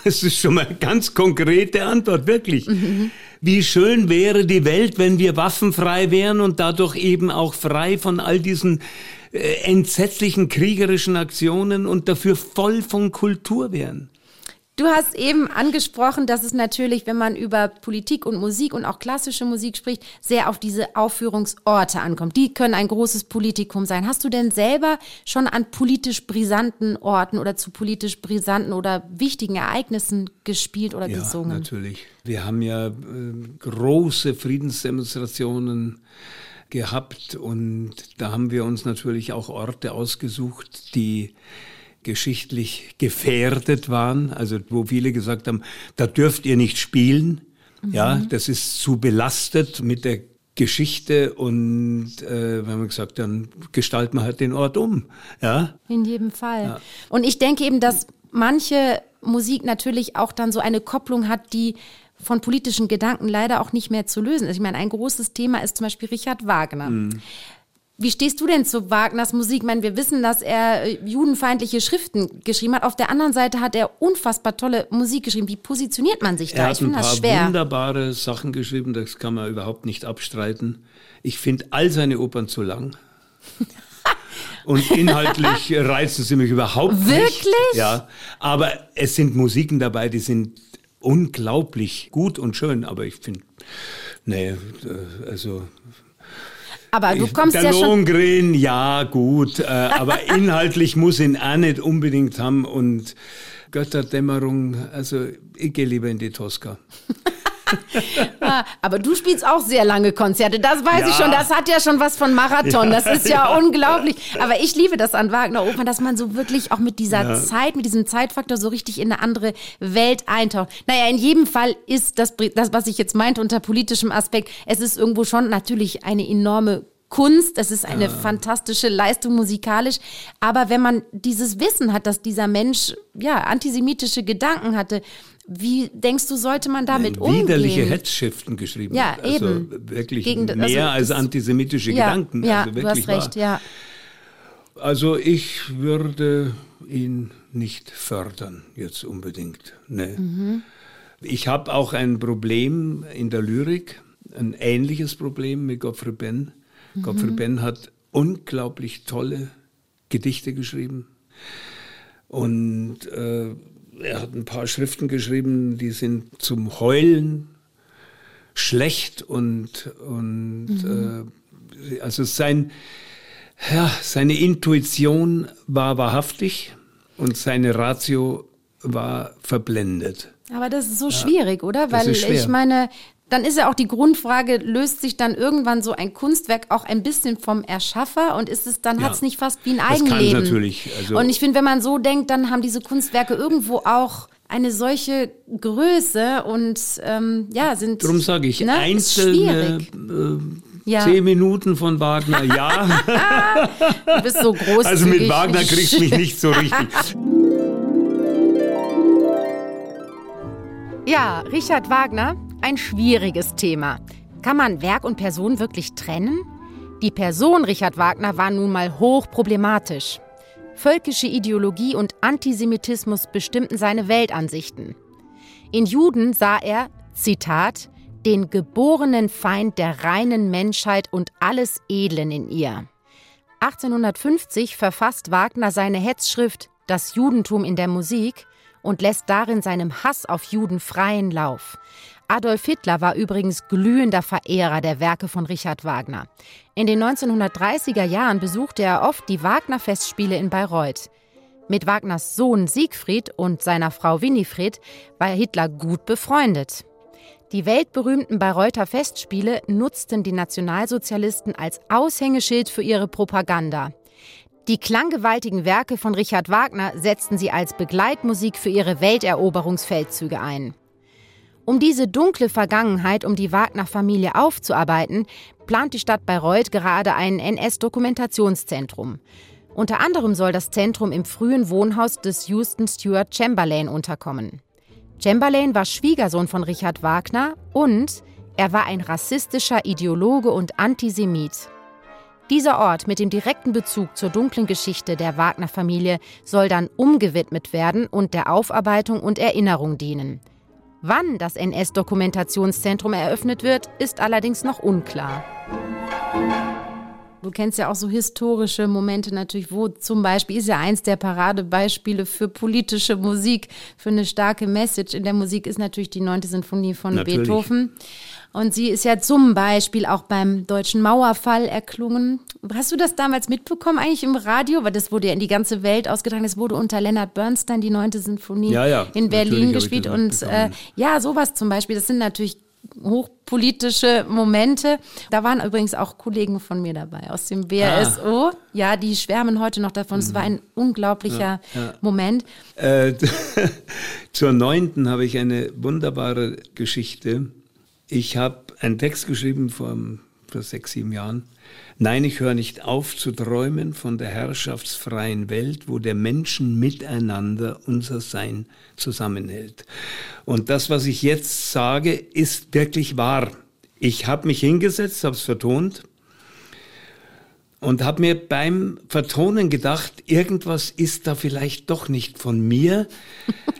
Speaker 1: Das ist schon mal eine ganz konkrete Antwort, wirklich. Mhm. Wie schön wäre die Welt, wenn wir waffenfrei wären und dadurch eben auch frei von all diesen äh, entsetzlichen kriegerischen Aktionen und dafür voll von Kultur wären.
Speaker 2: Du hast eben angesprochen, dass es natürlich, wenn man über Politik und Musik und auch klassische Musik spricht, sehr auf diese Aufführungsorte ankommt. Die können ein großes Politikum sein. Hast du denn selber schon an politisch brisanten Orten oder zu politisch brisanten oder wichtigen Ereignissen gespielt oder
Speaker 1: ja,
Speaker 2: gesungen?
Speaker 1: Natürlich. Wir haben ja äh, große Friedensdemonstrationen gehabt und da haben wir uns natürlich auch Orte ausgesucht, die geschichtlich gefährdet waren, also wo viele gesagt haben, da dürft ihr nicht spielen, mhm. ja, das ist zu belastet mit der Geschichte und äh, wenn man gesagt, dann gestalten wir halt den Ort um, ja.
Speaker 2: In jedem Fall. Ja. Und ich denke eben, dass manche Musik natürlich auch dann so eine Kopplung hat, die von politischen Gedanken leider auch nicht mehr zu lösen ist. Ich meine, ein großes Thema ist zum Beispiel Richard Wagner. Mhm Wie stehst du denn zu Wagners Musik? Ich meine, wir wissen, dass er äh, judenfeindliche Schriften geschrieben hat. Auf der anderen Seite hat er unfassbar tolle Musik geschrieben. Wie positioniert man sich da?
Speaker 1: Er hat ich ein paar wunderbare Sachen geschrieben, das kann man überhaupt nicht abstreiten. Ich finde all seine Opern zu lang. Und inhaltlich reizen sie mich überhaupt
Speaker 2: Wirklich? nicht. Wirklich?
Speaker 1: Ja. Aber es sind Musiken dabei, die sind unglaublich gut und schön. Aber ich finde, nee, äh, also
Speaker 2: aber du kommst
Speaker 1: der
Speaker 2: ja schon...
Speaker 1: Lohengrin, ja gut, äh, aber inhaltlich muss ihn auch nicht unbedingt haben und Götterdämmerung, also ich gehe lieber in die Tosca.
Speaker 2: Ah, aber du spielst auch sehr lange Konzerte, das weiß ja. ich schon. Das hat ja schon was von Marathon. Das ist ja, ja unglaublich. Aber ich liebe das an Wagner Opern, dass man so wirklich auch mit dieser ja. Zeit, mit diesem Zeitfaktor so richtig in eine andere Welt eintaucht. Naja, in jedem Fall ist das, das was ich jetzt meinte unter politischem Aspekt, es ist irgendwo schon natürlich eine enorme Kunst, es ist eine ja. fantastische Leistung musikalisch. Aber wenn man dieses Wissen hat, dass dieser Mensch ja antisemitische Gedanken hatte, wie denkst du, sollte man damit
Speaker 1: Widerliche
Speaker 2: umgehen?
Speaker 1: Widerliche Hetzschriften geschrieben.
Speaker 2: Ja,
Speaker 1: also
Speaker 2: eben.
Speaker 1: Wirklich Gegen, mehr also als antisemitische
Speaker 2: ja,
Speaker 1: Gedanken.
Speaker 2: Ja,
Speaker 1: also
Speaker 2: du hast recht,
Speaker 1: wahr.
Speaker 2: ja.
Speaker 1: Also ich würde ihn nicht fördern, jetzt unbedingt. Nee. Mhm. Ich habe auch ein Problem in der Lyrik, ein ähnliches Problem mit Gottfried Benn. Mhm. Gottfried Benn hat unglaublich tolle Gedichte geschrieben. Und äh, er hat ein paar Schriften geschrieben, die sind zum Heulen schlecht und, und mhm. äh, also sein, ja, seine Intuition war wahrhaftig und seine Ratio war verblendet.
Speaker 2: Aber das ist so ja, schwierig, oder? Weil ich meine, dann ist ja auch die Grundfrage, löst sich dann irgendwann so ein Kunstwerk auch ein bisschen vom Erschaffer und ist es, dann ja. hat es nicht fast wie ein Eigenleben. Das
Speaker 1: natürlich.
Speaker 2: Also und ich finde, wenn man so denkt, dann haben diese Kunstwerke irgendwo auch eine solche Größe und ähm, ja, sind.
Speaker 1: Darum sage ich, ne, einzelne äh, ja. zehn Minuten von Wagner, ja.
Speaker 2: du bist so groß.
Speaker 1: Also mit Wagner kriegst du mich nicht so richtig.
Speaker 2: Ja, Richard Wagner ein schwieriges Thema. Kann man Werk und Person wirklich trennen? Die Person Richard Wagner war nun mal hochproblematisch. Völkische Ideologie und Antisemitismus bestimmten seine Weltansichten. In Juden sah er, Zitat, den geborenen Feind der reinen Menschheit und alles Edlen in ihr. 1850 verfasst Wagner seine Hetzschrift Das Judentum in der Musik und lässt darin seinem Hass auf Juden freien Lauf. Adolf Hitler war übrigens glühender Verehrer der Werke von Richard Wagner. In den 1930er Jahren besuchte er oft die Wagner-Festspiele in Bayreuth. Mit Wagners Sohn Siegfried und seiner Frau Winifred war Hitler gut befreundet. Die weltberühmten Bayreuther Festspiele nutzten die Nationalsozialisten als Aushängeschild für ihre Propaganda. Die klanggewaltigen Werke von Richard Wagner setzten sie als Begleitmusik für ihre Welteroberungsfeldzüge ein. Um diese dunkle Vergangenheit um die Wagner-Familie aufzuarbeiten, plant die Stadt Bayreuth gerade ein NS-Dokumentationszentrum. Unter anderem soll das Zentrum im frühen Wohnhaus des Houston Stuart Chamberlain unterkommen. Chamberlain war Schwiegersohn von Richard Wagner und er war ein rassistischer Ideologe und Antisemit. Dieser Ort mit dem direkten Bezug zur dunklen Geschichte der Wagner-Familie soll dann umgewidmet werden und der Aufarbeitung und Erinnerung dienen. Wann das NS-Dokumentationszentrum eröffnet wird, ist allerdings noch unklar. Du kennst ja auch so historische Momente natürlich, wo zum Beispiel ist ja eins der Paradebeispiele für politische Musik, für eine starke Message in der Musik ist natürlich die neunte Sinfonie von natürlich. Beethoven. Und sie ist ja zum Beispiel auch beim deutschen Mauerfall erklungen. Hast du das damals mitbekommen, eigentlich im Radio? Weil das wurde ja in die ganze Welt ausgetragen. Es wurde unter Leonard Bernstein die neunte Sinfonie
Speaker 1: ja, ja,
Speaker 2: in Berlin gespielt. Und äh, ja, sowas zum Beispiel. Das sind natürlich hochpolitische Momente. Da waren übrigens auch Kollegen von mir dabei aus dem BRSO. Ah. Ja, die schwärmen heute noch davon. Es war ein unglaublicher ja, ja. Moment.
Speaker 1: Äh, zur neunten habe ich eine wunderbare Geschichte. Ich habe einen Text geschrieben vor, vor sechs, sieben Jahren. Nein, ich höre nicht auf zu träumen von der herrschaftsfreien Welt, wo der Menschen miteinander unser Sein zusammenhält. Und das, was ich jetzt sage, ist wirklich wahr. Ich habe mich hingesetzt, habe es vertont und habe mir beim Vertonen gedacht, irgendwas ist da vielleicht doch nicht von mir.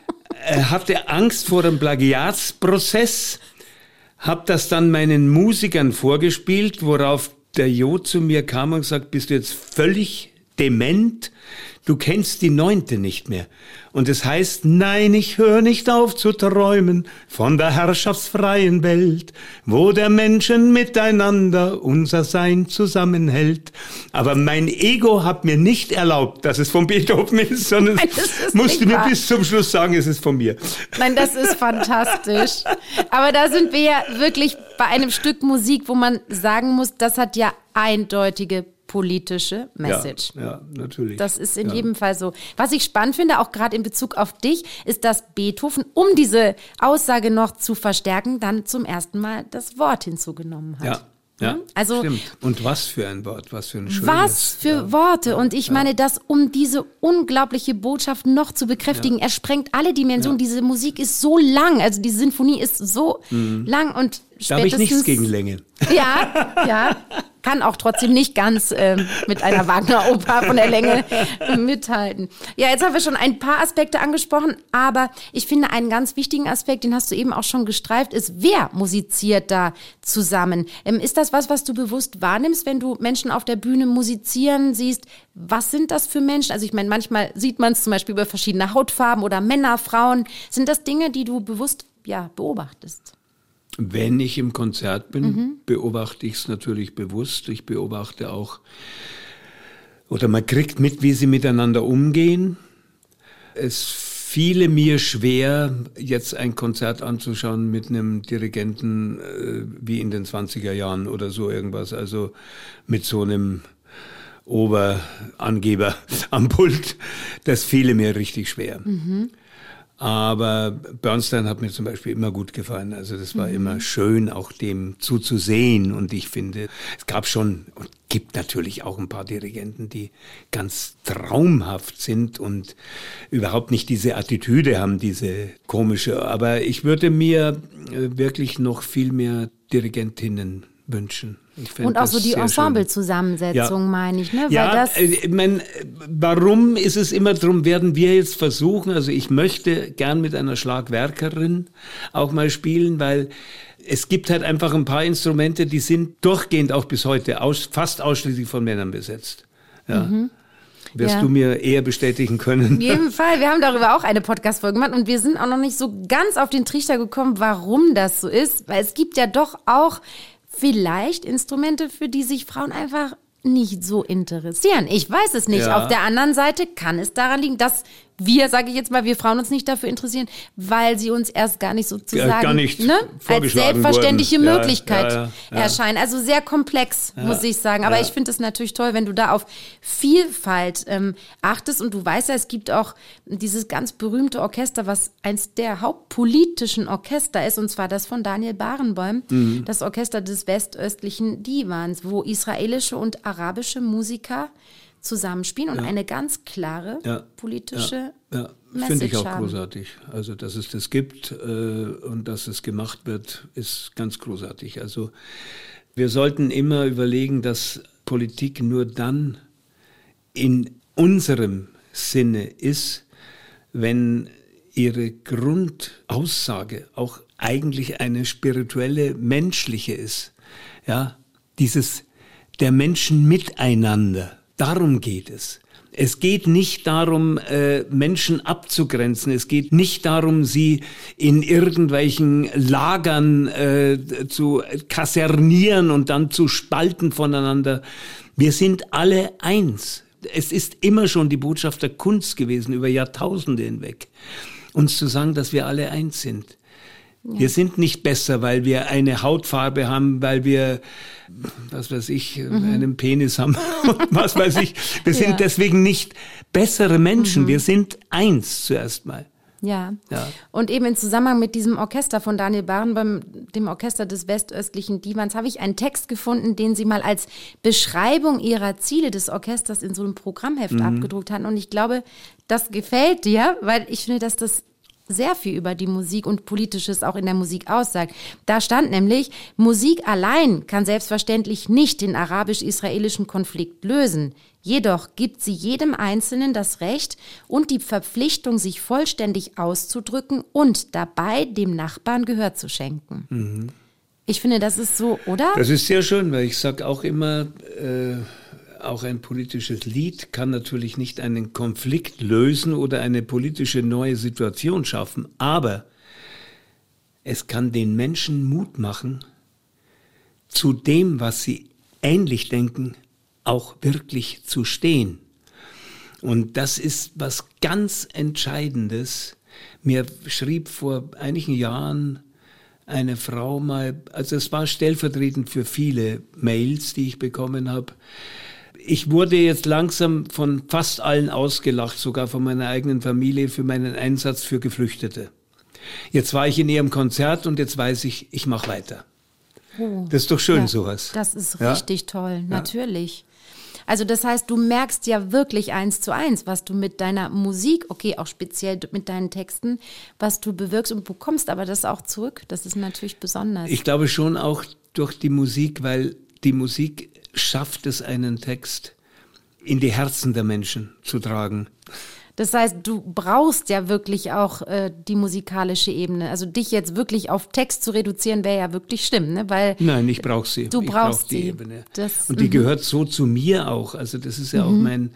Speaker 1: hatte Angst vor dem Plagiatsprozess, habe das dann meinen Musikern vorgespielt, worauf der Jo zu mir kam und gesagt, bist du jetzt völlig dement? Du kennst die neunte nicht mehr. Und es heißt, nein, ich höre nicht auf zu träumen von der herrschaftsfreien Welt, wo der Menschen miteinander unser Sein zusammenhält. Aber mein Ego hat mir nicht erlaubt, dass es von Beethoven ist, sondern nein, es musste mir bis zum Schluss sagen, es ist von mir.
Speaker 2: Nein, das ist fantastisch. Aber da sind wir ja wirklich bei einem Stück Musik, wo man sagen muss, das hat ja eindeutige politische Message.
Speaker 1: Ja, ja natürlich.
Speaker 2: Das ist in
Speaker 1: ja.
Speaker 2: jedem Fall so. Was ich spannend finde, auch gerade in Bezug auf dich, ist, dass Beethoven, um diese Aussage noch zu verstärken, dann zum ersten Mal das Wort hinzugenommen hat.
Speaker 1: Ja. Ja, also, stimmt. Und was für ein Wort, was für ein schönes.
Speaker 2: Was für ja. Worte. Und ich meine, das, um diese unglaubliche Botschaft noch zu bekräftigen, ja. er sprengt alle Dimensionen. Ja. Diese Musik ist so lang, also die Sinfonie ist so mhm. lang und
Speaker 1: da habe ich nichts gegen Länge.
Speaker 2: Ja, ja kann auch trotzdem nicht ganz äh, mit einer Wagner-Oper von der Länge mithalten. Ja, jetzt haben wir schon ein paar Aspekte angesprochen, aber ich finde einen ganz wichtigen Aspekt, den hast du eben auch schon gestreift, ist, wer musiziert da zusammen? Ähm, ist das was, was du bewusst wahrnimmst, wenn du Menschen auf der Bühne musizieren siehst? Was sind das für Menschen? Also ich meine, manchmal sieht man es zum Beispiel über verschiedene Hautfarben oder Männer, Frauen. Sind das Dinge, die du bewusst ja, beobachtest?
Speaker 1: Wenn ich im Konzert bin, mhm. beobachte ich es natürlich bewusst. Ich beobachte auch, oder man kriegt mit, wie sie miteinander umgehen. Es fiele mir schwer, jetzt ein Konzert anzuschauen mit einem Dirigenten äh, wie in den 20er Jahren oder so irgendwas. Also mit so einem Oberangeber am Pult. Das fiele mir richtig schwer. Mhm. Aber Bernstein hat mir zum Beispiel immer gut gefallen. Also das war mhm. immer schön, auch dem zuzusehen. Und ich finde, es gab schon und gibt natürlich auch ein paar Dirigenten, die ganz traumhaft sind und überhaupt nicht diese Attitüde haben, diese komische. Aber ich würde mir äh, wirklich noch viel mehr Dirigentinnen wünschen.
Speaker 2: Und auch so die Ensemble-Zusammensetzung, ja. meine ich. Ne?
Speaker 1: Weil ja, das äh, ich mein, warum ist es immer, darum werden wir jetzt versuchen, also ich möchte gern mit einer Schlagwerkerin auch mal spielen, weil es gibt halt einfach ein paar Instrumente, die sind durchgehend auch bis heute aus, fast ausschließlich von Männern besetzt. Ja. Mhm. Wirst ja. du mir eher bestätigen können?
Speaker 2: In jedem Fall. Wir haben darüber auch eine Podcast-Folge gemacht und wir sind auch noch nicht so ganz auf den Trichter gekommen, warum das so ist. Weil es gibt ja doch auch vielleicht Instrumente, für die sich Frauen einfach nicht so interessieren. Ich weiß es nicht. Ja. Auf der anderen Seite kann es daran liegen, dass wir, sage ich jetzt mal, wir Frauen uns nicht dafür interessieren, weil sie uns erst gar nicht sozusagen
Speaker 1: gar nicht
Speaker 2: ne, als selbstverständliche wurden. Möglichkeit ja, ja, erscheinen. Also sehr komplex, muss ich sagen. Aber ich finde es natürlich toll, wenn du da auf Vielfalt ähm, achtest und du weißt ja, es gibt auch dieses ganz berühmte Orchester, was eins der hauptpolitischen Orchester ist, und zwar das von Daniel Barenboim, mhm. das Orchester des westöstlichen Divans, wo israelische und arabische Musiker zusammenspielen und ja. eine ganz klare ja. politische ja.
Speaker 1: ja. Finde ich auch haben. großartig. Also, dass es das gibt äh, und dass es gemacht wird, ist ganz großartig. Also, wir sollten immer überlegen, dass Politik nur dann in unserem Sinne ist, wenn ihre Grundaussage auch eigentlich eine spirituelle, menschliche ist. Ja, dieses der Menschen miteinander Darum geht es. Es geht nicht darum, äh, Menschen abzugrenzen. Es geht nicht darum, sie in irgendwelchen Lagern äh, zu kasernieren und dann zu spalten voneinander. Wir sind alle eins. Es ist immer schon die Botschaft der Kunst gewesen, über Jahrtausende hinweg, uns zu sagen, dass wir alle eins sind. Ja. Wir sind nicht besser, weil wir eine Hautfarbe haben, weil wir, was weiß ich, mhm. einen Penis haben, was weiß ich. Wir sind ja. deswegen nicht bessere Menschen. Mhm. Wir sind eins zuerst mal.
Speaker 2: Ja. ja. Und eben im Zusammenhang mit diesem Orchester von Daniel Baren, beim dem Orchester des westöstlichen Divans, habe ich einen Text gefunden, den sie mal als Beschreibung ihrer Ziele des Orchesters in so einem Programmheft mhm. abgedruckt hatten. Und ich glaube, das gefällt dir, weil ich finde, dass das sehr viel über die Musik und Politisches auch in der Musik aussagt. Da stand nämlich, Musik allein kann selbstverständlich nicht den arabisch-israelischen Konflikt lösen. Jedoch gibt sie jedem Einzelnen das Recht und die Verpflichtung, sich vollständig auszudrücken und dabei dem Nachbarn Gehör zu schenken. Mhm. Ich finde, das ist so, oder?
Speaker 1: Das ist sehr schön, weil ich sage auch immer, äh, auch ein politisches Lied kann natürlich nicht einen Konflikt lösen oder eine politische neue Situation schaffen, aber es kann den Menschen Mut machen, zu dem, was sie ähnlich denken, auch wirklich zu stehen. Und das ist was ganz Entscheidendes. Mir schrieb vor einigen Jahren eine Frau mal, also es war stellvertretend für viele Mails, die ich bekommen habe. Ich wurde jetzt langsam von fast allen ausgelacht, sogar von meiner eigenen Familie, für meinen Einsatz für Geflüchtete. Jetzt war ich in ihrem Konzert und jetzt weiß ich, ich mache weiter. Oh, das ist doch schön,
Speaker 2: ja,
Speaker 1: sowas.
Speaker 2: Das ist ja? richtig toll, natürlich. Also das heißt, du merkst ja wirklich eins zu eins, was du mit deiner Musik, okay, auch speziell mit deinen Texten, was du bewirkst und bekommst aber das auch zurück. Das ist natürlich besonders.
Speaker 1: Ich glaube schon auch durch die Musik, weil die Musik schafft es, einen Text in die Herzen der Menschen zu tragen.
Speaker 2: Das heißt, du brauchst ja wirklich auch äh, die musikalische Ebene. Also dich jetzt wirklich auf Text zu reduzieren, wäre ja wirklich schlimm, ne? Weil
Speaker 1: Nein, ich brauche sie.
Speaker 2: Du
Speaker 1: ich
Speaker 2: brauchst
Speaker 1: brauch die
Speaker 2: sie.
Speaker 1: Ebene. Das, Und die -hmm. gehört so zu mir auch. Also das ist ja mhm. auch mein,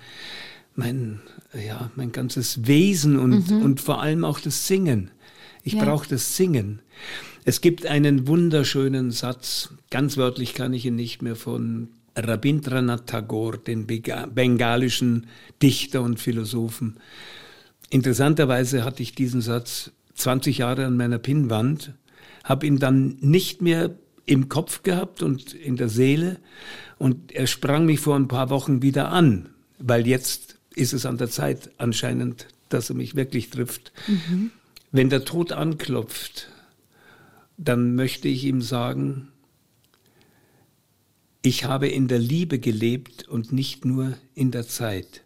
Speaker 1: mein, ja, mein ganzes Wesen und, mhm. und vor allem auch das Singen. Ich ja. brauche das Singen. Es gibt einen wunderschönen Satz, ganz wörtlich kann ich ihn nicht mehr von Rabindranath Tagore, den bengalischen Dichter und Philosophen. Interessanterweise hatte ich diesen Satz 20 Jahre an meiner Pinnwand, habe ihn dann nicht mehr im Kopf gehabt und in der Seele und er sprang mich vor ein paar Wochen wieder an, weil jetzt ist es an der Zeit anscheinend, dass er mich wirklich trifft. Mhm. Wenn der Tod anklopft, dann möchte ich ihm sagen, ich habe in der Liebe gelebt und nicht nur in der Zeit.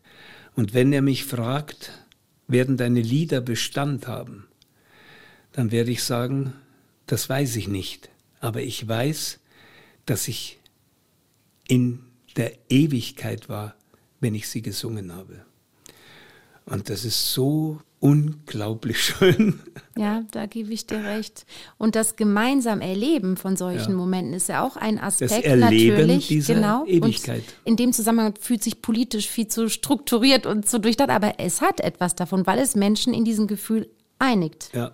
Speaker 1: Und wenn er mich fragt, werden deine Lieder Bestand haben, dann werde ich sagen, das weiß ich nicht. Aber ich weiß, dass ich in der Ewigkeit war, wenn ich sie gesungen habe. Und das ist so unglaublich schön.
Speaker 2: Ja, da gebe ich dir recht. Und das gemeinsam Erleben von solchen ja. Momenten ist ja auch ein Aspekt das
Speaker 1: Erleben
Speaker 2: natürlich.
Speaker 1: Dieser genau. Ewigkeit.
Speaker 2: Und in dem Zusammenhang fühlt sich politisch viel zu strukturiert und zu durchdacht, aber es hat etwas davon, weil es Menschen in diesem Gefühl einigt.
Speaker 1: Ja.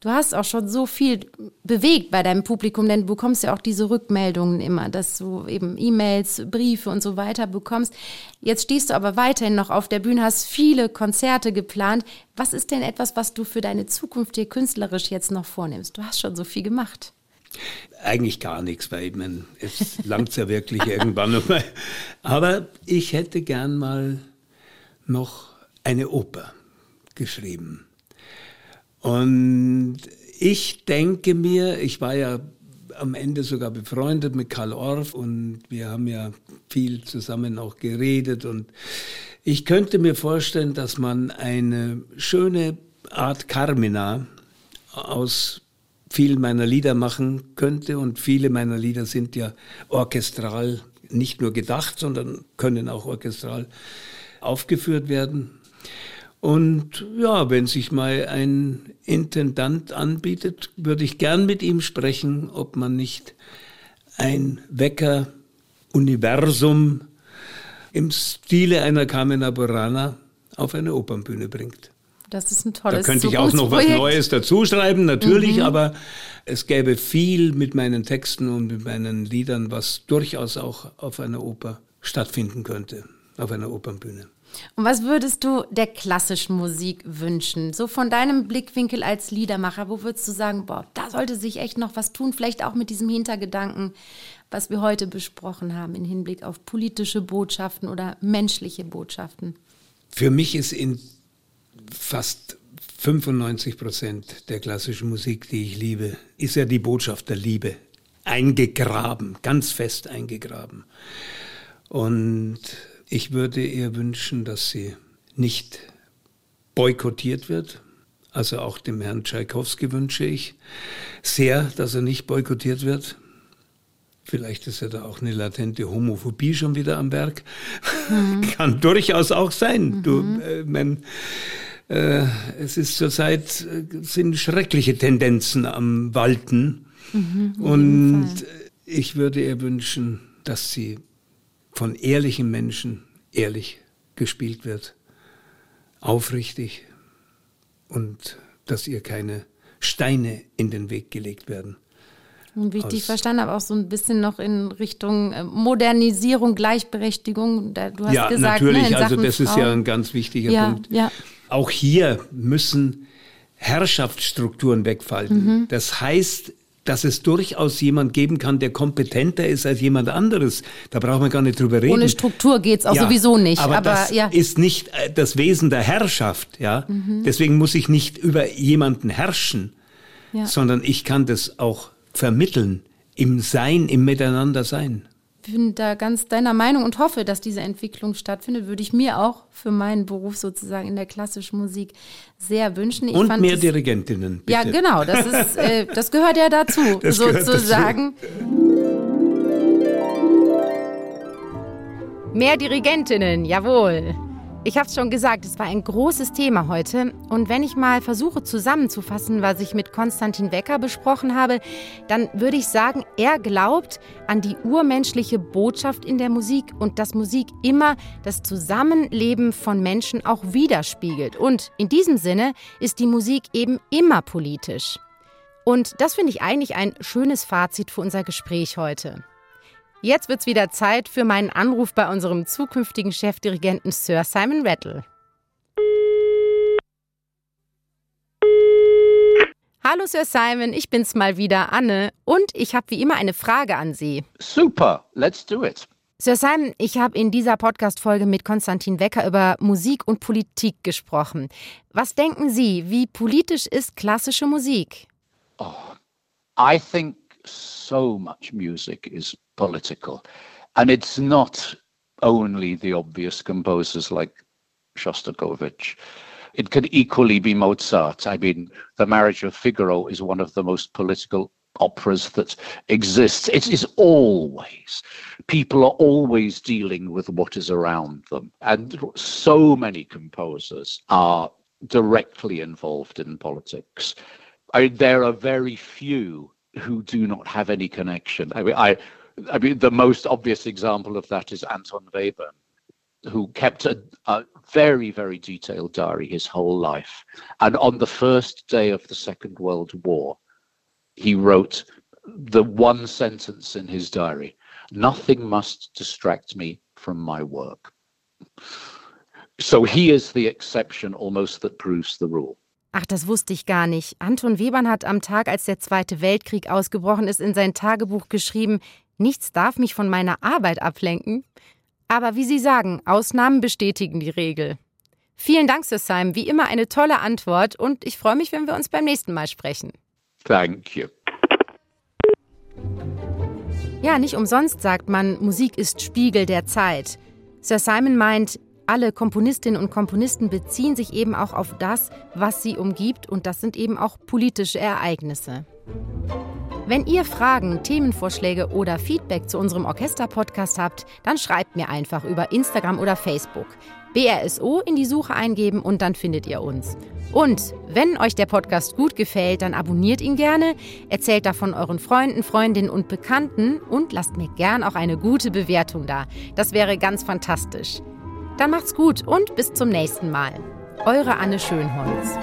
Speaker 2: Du hast auch schon so viel bewegt bei deinem Publikum, denn du bekommst ja auch diese Rückmeldungen immer, dass du eben E-Mails, Briefe und so weiter bekommst. Jetzt stehst du aber weiterhin noch auf der Bühne, hast viele Konzerte geplant. Was ist denn etwas, was du für deine Zukunft hier künstlerisch jetzt noch vornimmst? Du hast schon so viel gemacht.
Speaker 1: Eigentlich gar nichts, weil ich meine, es langt ja wirklich irgendwann nochmal. Aber ich hätte gern mal noch eine Oper geschrieben. Und ich denke mir, ich war ja am Ende sogar befreundet mit Karl Orff und wir haben ja viel zusammen auch geredet und ich könnte mir vorstellen, dass man eine schöne Art Carmina aus vielen meiner Lieder machen könnte und viele meiner Lieder sind ja orchestral nicht nur gedacht, sondern können auch orchestral aufgeführt werden. Und ja, wenn sich mal ein Intendant anbietet, würde ich gern mit ihm sprechen, ob man nicht ein Wecker-Universum im Stile einer Carmena Burana auf eine Opernbühne bringt.
Speaker 2: Das ist ein tolles
Speaker 1: Da könnte ich auch noch was Neues dazuschreiben, natürlich, mhm. aber es gäbe viel mit meinen Texten und mit meinen Liedern, was durchaus auch auf einer Oper stattfinden könnte, auf einer Opernbühne.
Speaker 2: Und was würdest du der klassischen Musik wünschen? So von deinem Blickwinkel als Liedermacher, wo würdest du sagen, boah, da sollte sich echt noch was tun, vielleicht auch mit diesem Hintergedanken, was wir heute besprochen haben, in Hinblick auf politische Botschaften oder menschliche Botschaften?
Speaker 1: Für mich ist in fast 95 Prozent der klassischen Musik, die ich liebe, ist ja die Botschaft der Liebe eingegraben, ganz fest eingegraben. Und ich würde ihr wünschen, dass sie nicht boykottiert wird, Also auch dem Herrn Tschaikowski wünsche ich sehr, dass er nicht boykottiert wird. Vielleicht ist ja da auch eine latente Homophobie schon wieder am Werk. Mhm. Kann durchaus auch sein. Mhm. Du, äh, mein, äh, es ist zurzeit äh, sind schreckliche Tendenzen am Walten. Mhm, Und ich würde ihr wünschen, dass sie von ehrlichen Menschen ehrlich gespielt wird, aufrichtig und dass ihr keine Steine in den Weg gelegt werden.
Speaker 2: Und wie ich dich verstanden habe, auch so ein bisschen noch in Richtung äh, Modernisierung, Gleichberechtigung. Du hast
Speaker 1: ja,
Speaker 2: gesagt,
Speaker 1: natürlich,
Speaker 2: ne,
Speaker 1: also das Frauen. ist ja ein ganz wichtiger ja, Punkt. Ja. Auch hier müssen Herrschaftsstrukturen wegfallen. Mhm. Das heißt, dass es durchaus jemand geben kann, der kompetenter ist als jemand anderes. Da brauchen wir gar nicht drüber reden.
Speaker 2: Ohne Struktur geht es auch ja, sowieso nicht.
Speaker 1: Aber, aber das ja. ist nicht äh, das Wesen der Herrschaft. Ja? Mhm. Deswegen muss ich nicht über jemanden herrschen, ja. sondern ich kann das auch vermitteln im Sein, im Miteinander sein
Speaker 2: bin da ganz deiner Meinung und hoffe, dass diese Entwicklung stattfindet. Würde ich mir auch für meinen Beruf sozusagen in der klassischen Musik sehr wünschen. Ich
Speaker 1: und mehr Dirigentinnen.
Speaker 2: Bitte. Ja, genau. Das, ist, äh, das gehört ja dazu, das sozusagen. Dazu. Mehr Dirigentinnen, jawohl. Ich habe es schon gesagt, es war ein großes Thema heute. Und wenn ich mal versuche zusammenzufassen, was ich mit Konstantin Wecker besprochen habe, dann würde ich sagen, er glaubt an die urmenschliche Botschaft in der Musik und dass Musik immer das Zusammenleben von Menschen auch widerspiegelt. Und in diesem Sinne ist die Musik eben immer politisch. Und das finde ich eigentlich ein schönes Fazit für unser Gespräch heute. Jetzt wird's wieder Zeit für meinen Anruf bei unserem zukünftigen Chefdirigenten Sir Simon Rattle. Hallo Sir Simon, ich bin's mal wieder, Anne, und ich habe wie immer eine Frage an Sie.
Speaker 3: Super, let's do it.
Speaker 2: Sir Simon, ich habe in dieser Podcast-Folge mit Konstantin Wecker über Musik und Politik gesprochen. Was denken Sie, wie politisch ist klassische Musik?
Speaker 3: Oh, I think so much music is political. And it's not only the obvious composers like Shostakovich. It could equally be Mozart. I mean, The Marriage of Figaro is one of the most political operas that exists. It is always, people are always dealing with what is around them. And so many composers are directly involved in politics. I there are very few who do not have any connection. I mean, I I mean, the most obvious example of that is Anton Webern, who kept a, a, very, very detailed diary his whole life. And on the first day of the Second World War, he wrote the one sentence in his diary Nothing must distract me from my work. So he is the exception almost that proves the rule.
Speaker 2: Ach, das wusste ich gar nicht. Anton Webern hat am Tag, als der Zweite Weltkrieg ausgebrochen ist, in sein Tagebuch geschrieben, Nichts darf mich von meiner Arbeit ablenken. Aber wie Sie sagen, Ausnahmen bestätigen die Regel. Vielen Dank, Sir Simon. Wie immer eine tolle Antwort und ich freue mich, wenn wir uns beim nächsten Mal sprechen.
Speaker 3: Thank you.
Speaker 2: Ja, nicht umsonst sagt man, Musik ist Spiegel der Zeit. Sir Simon meint, alle Komponistinnen und Komponisten beziehen sich eben auch auf das, was sie umgibt, und das sind eben auch politische Ereignisse. Wenn ihr Fragen, Themenvorschläge oder Feedback zu unserem Orchester-Podcast habt, dann schreibt mir einfach über Instagram oder Facebook. BRSO in die Suche eingeben und dann findet ihr uns. Und wenn euch der Podcast gut gefällt, dann abonniert ihn gerne, erzählt davon euren Freunden, Freundinnen und Bekannten und lasst mir gern auch eine gute Bewertung da. Das wäre ganz fantastisch. Dann macht's gut und bis zum nächsten Mal. Eure Anne Schönholz.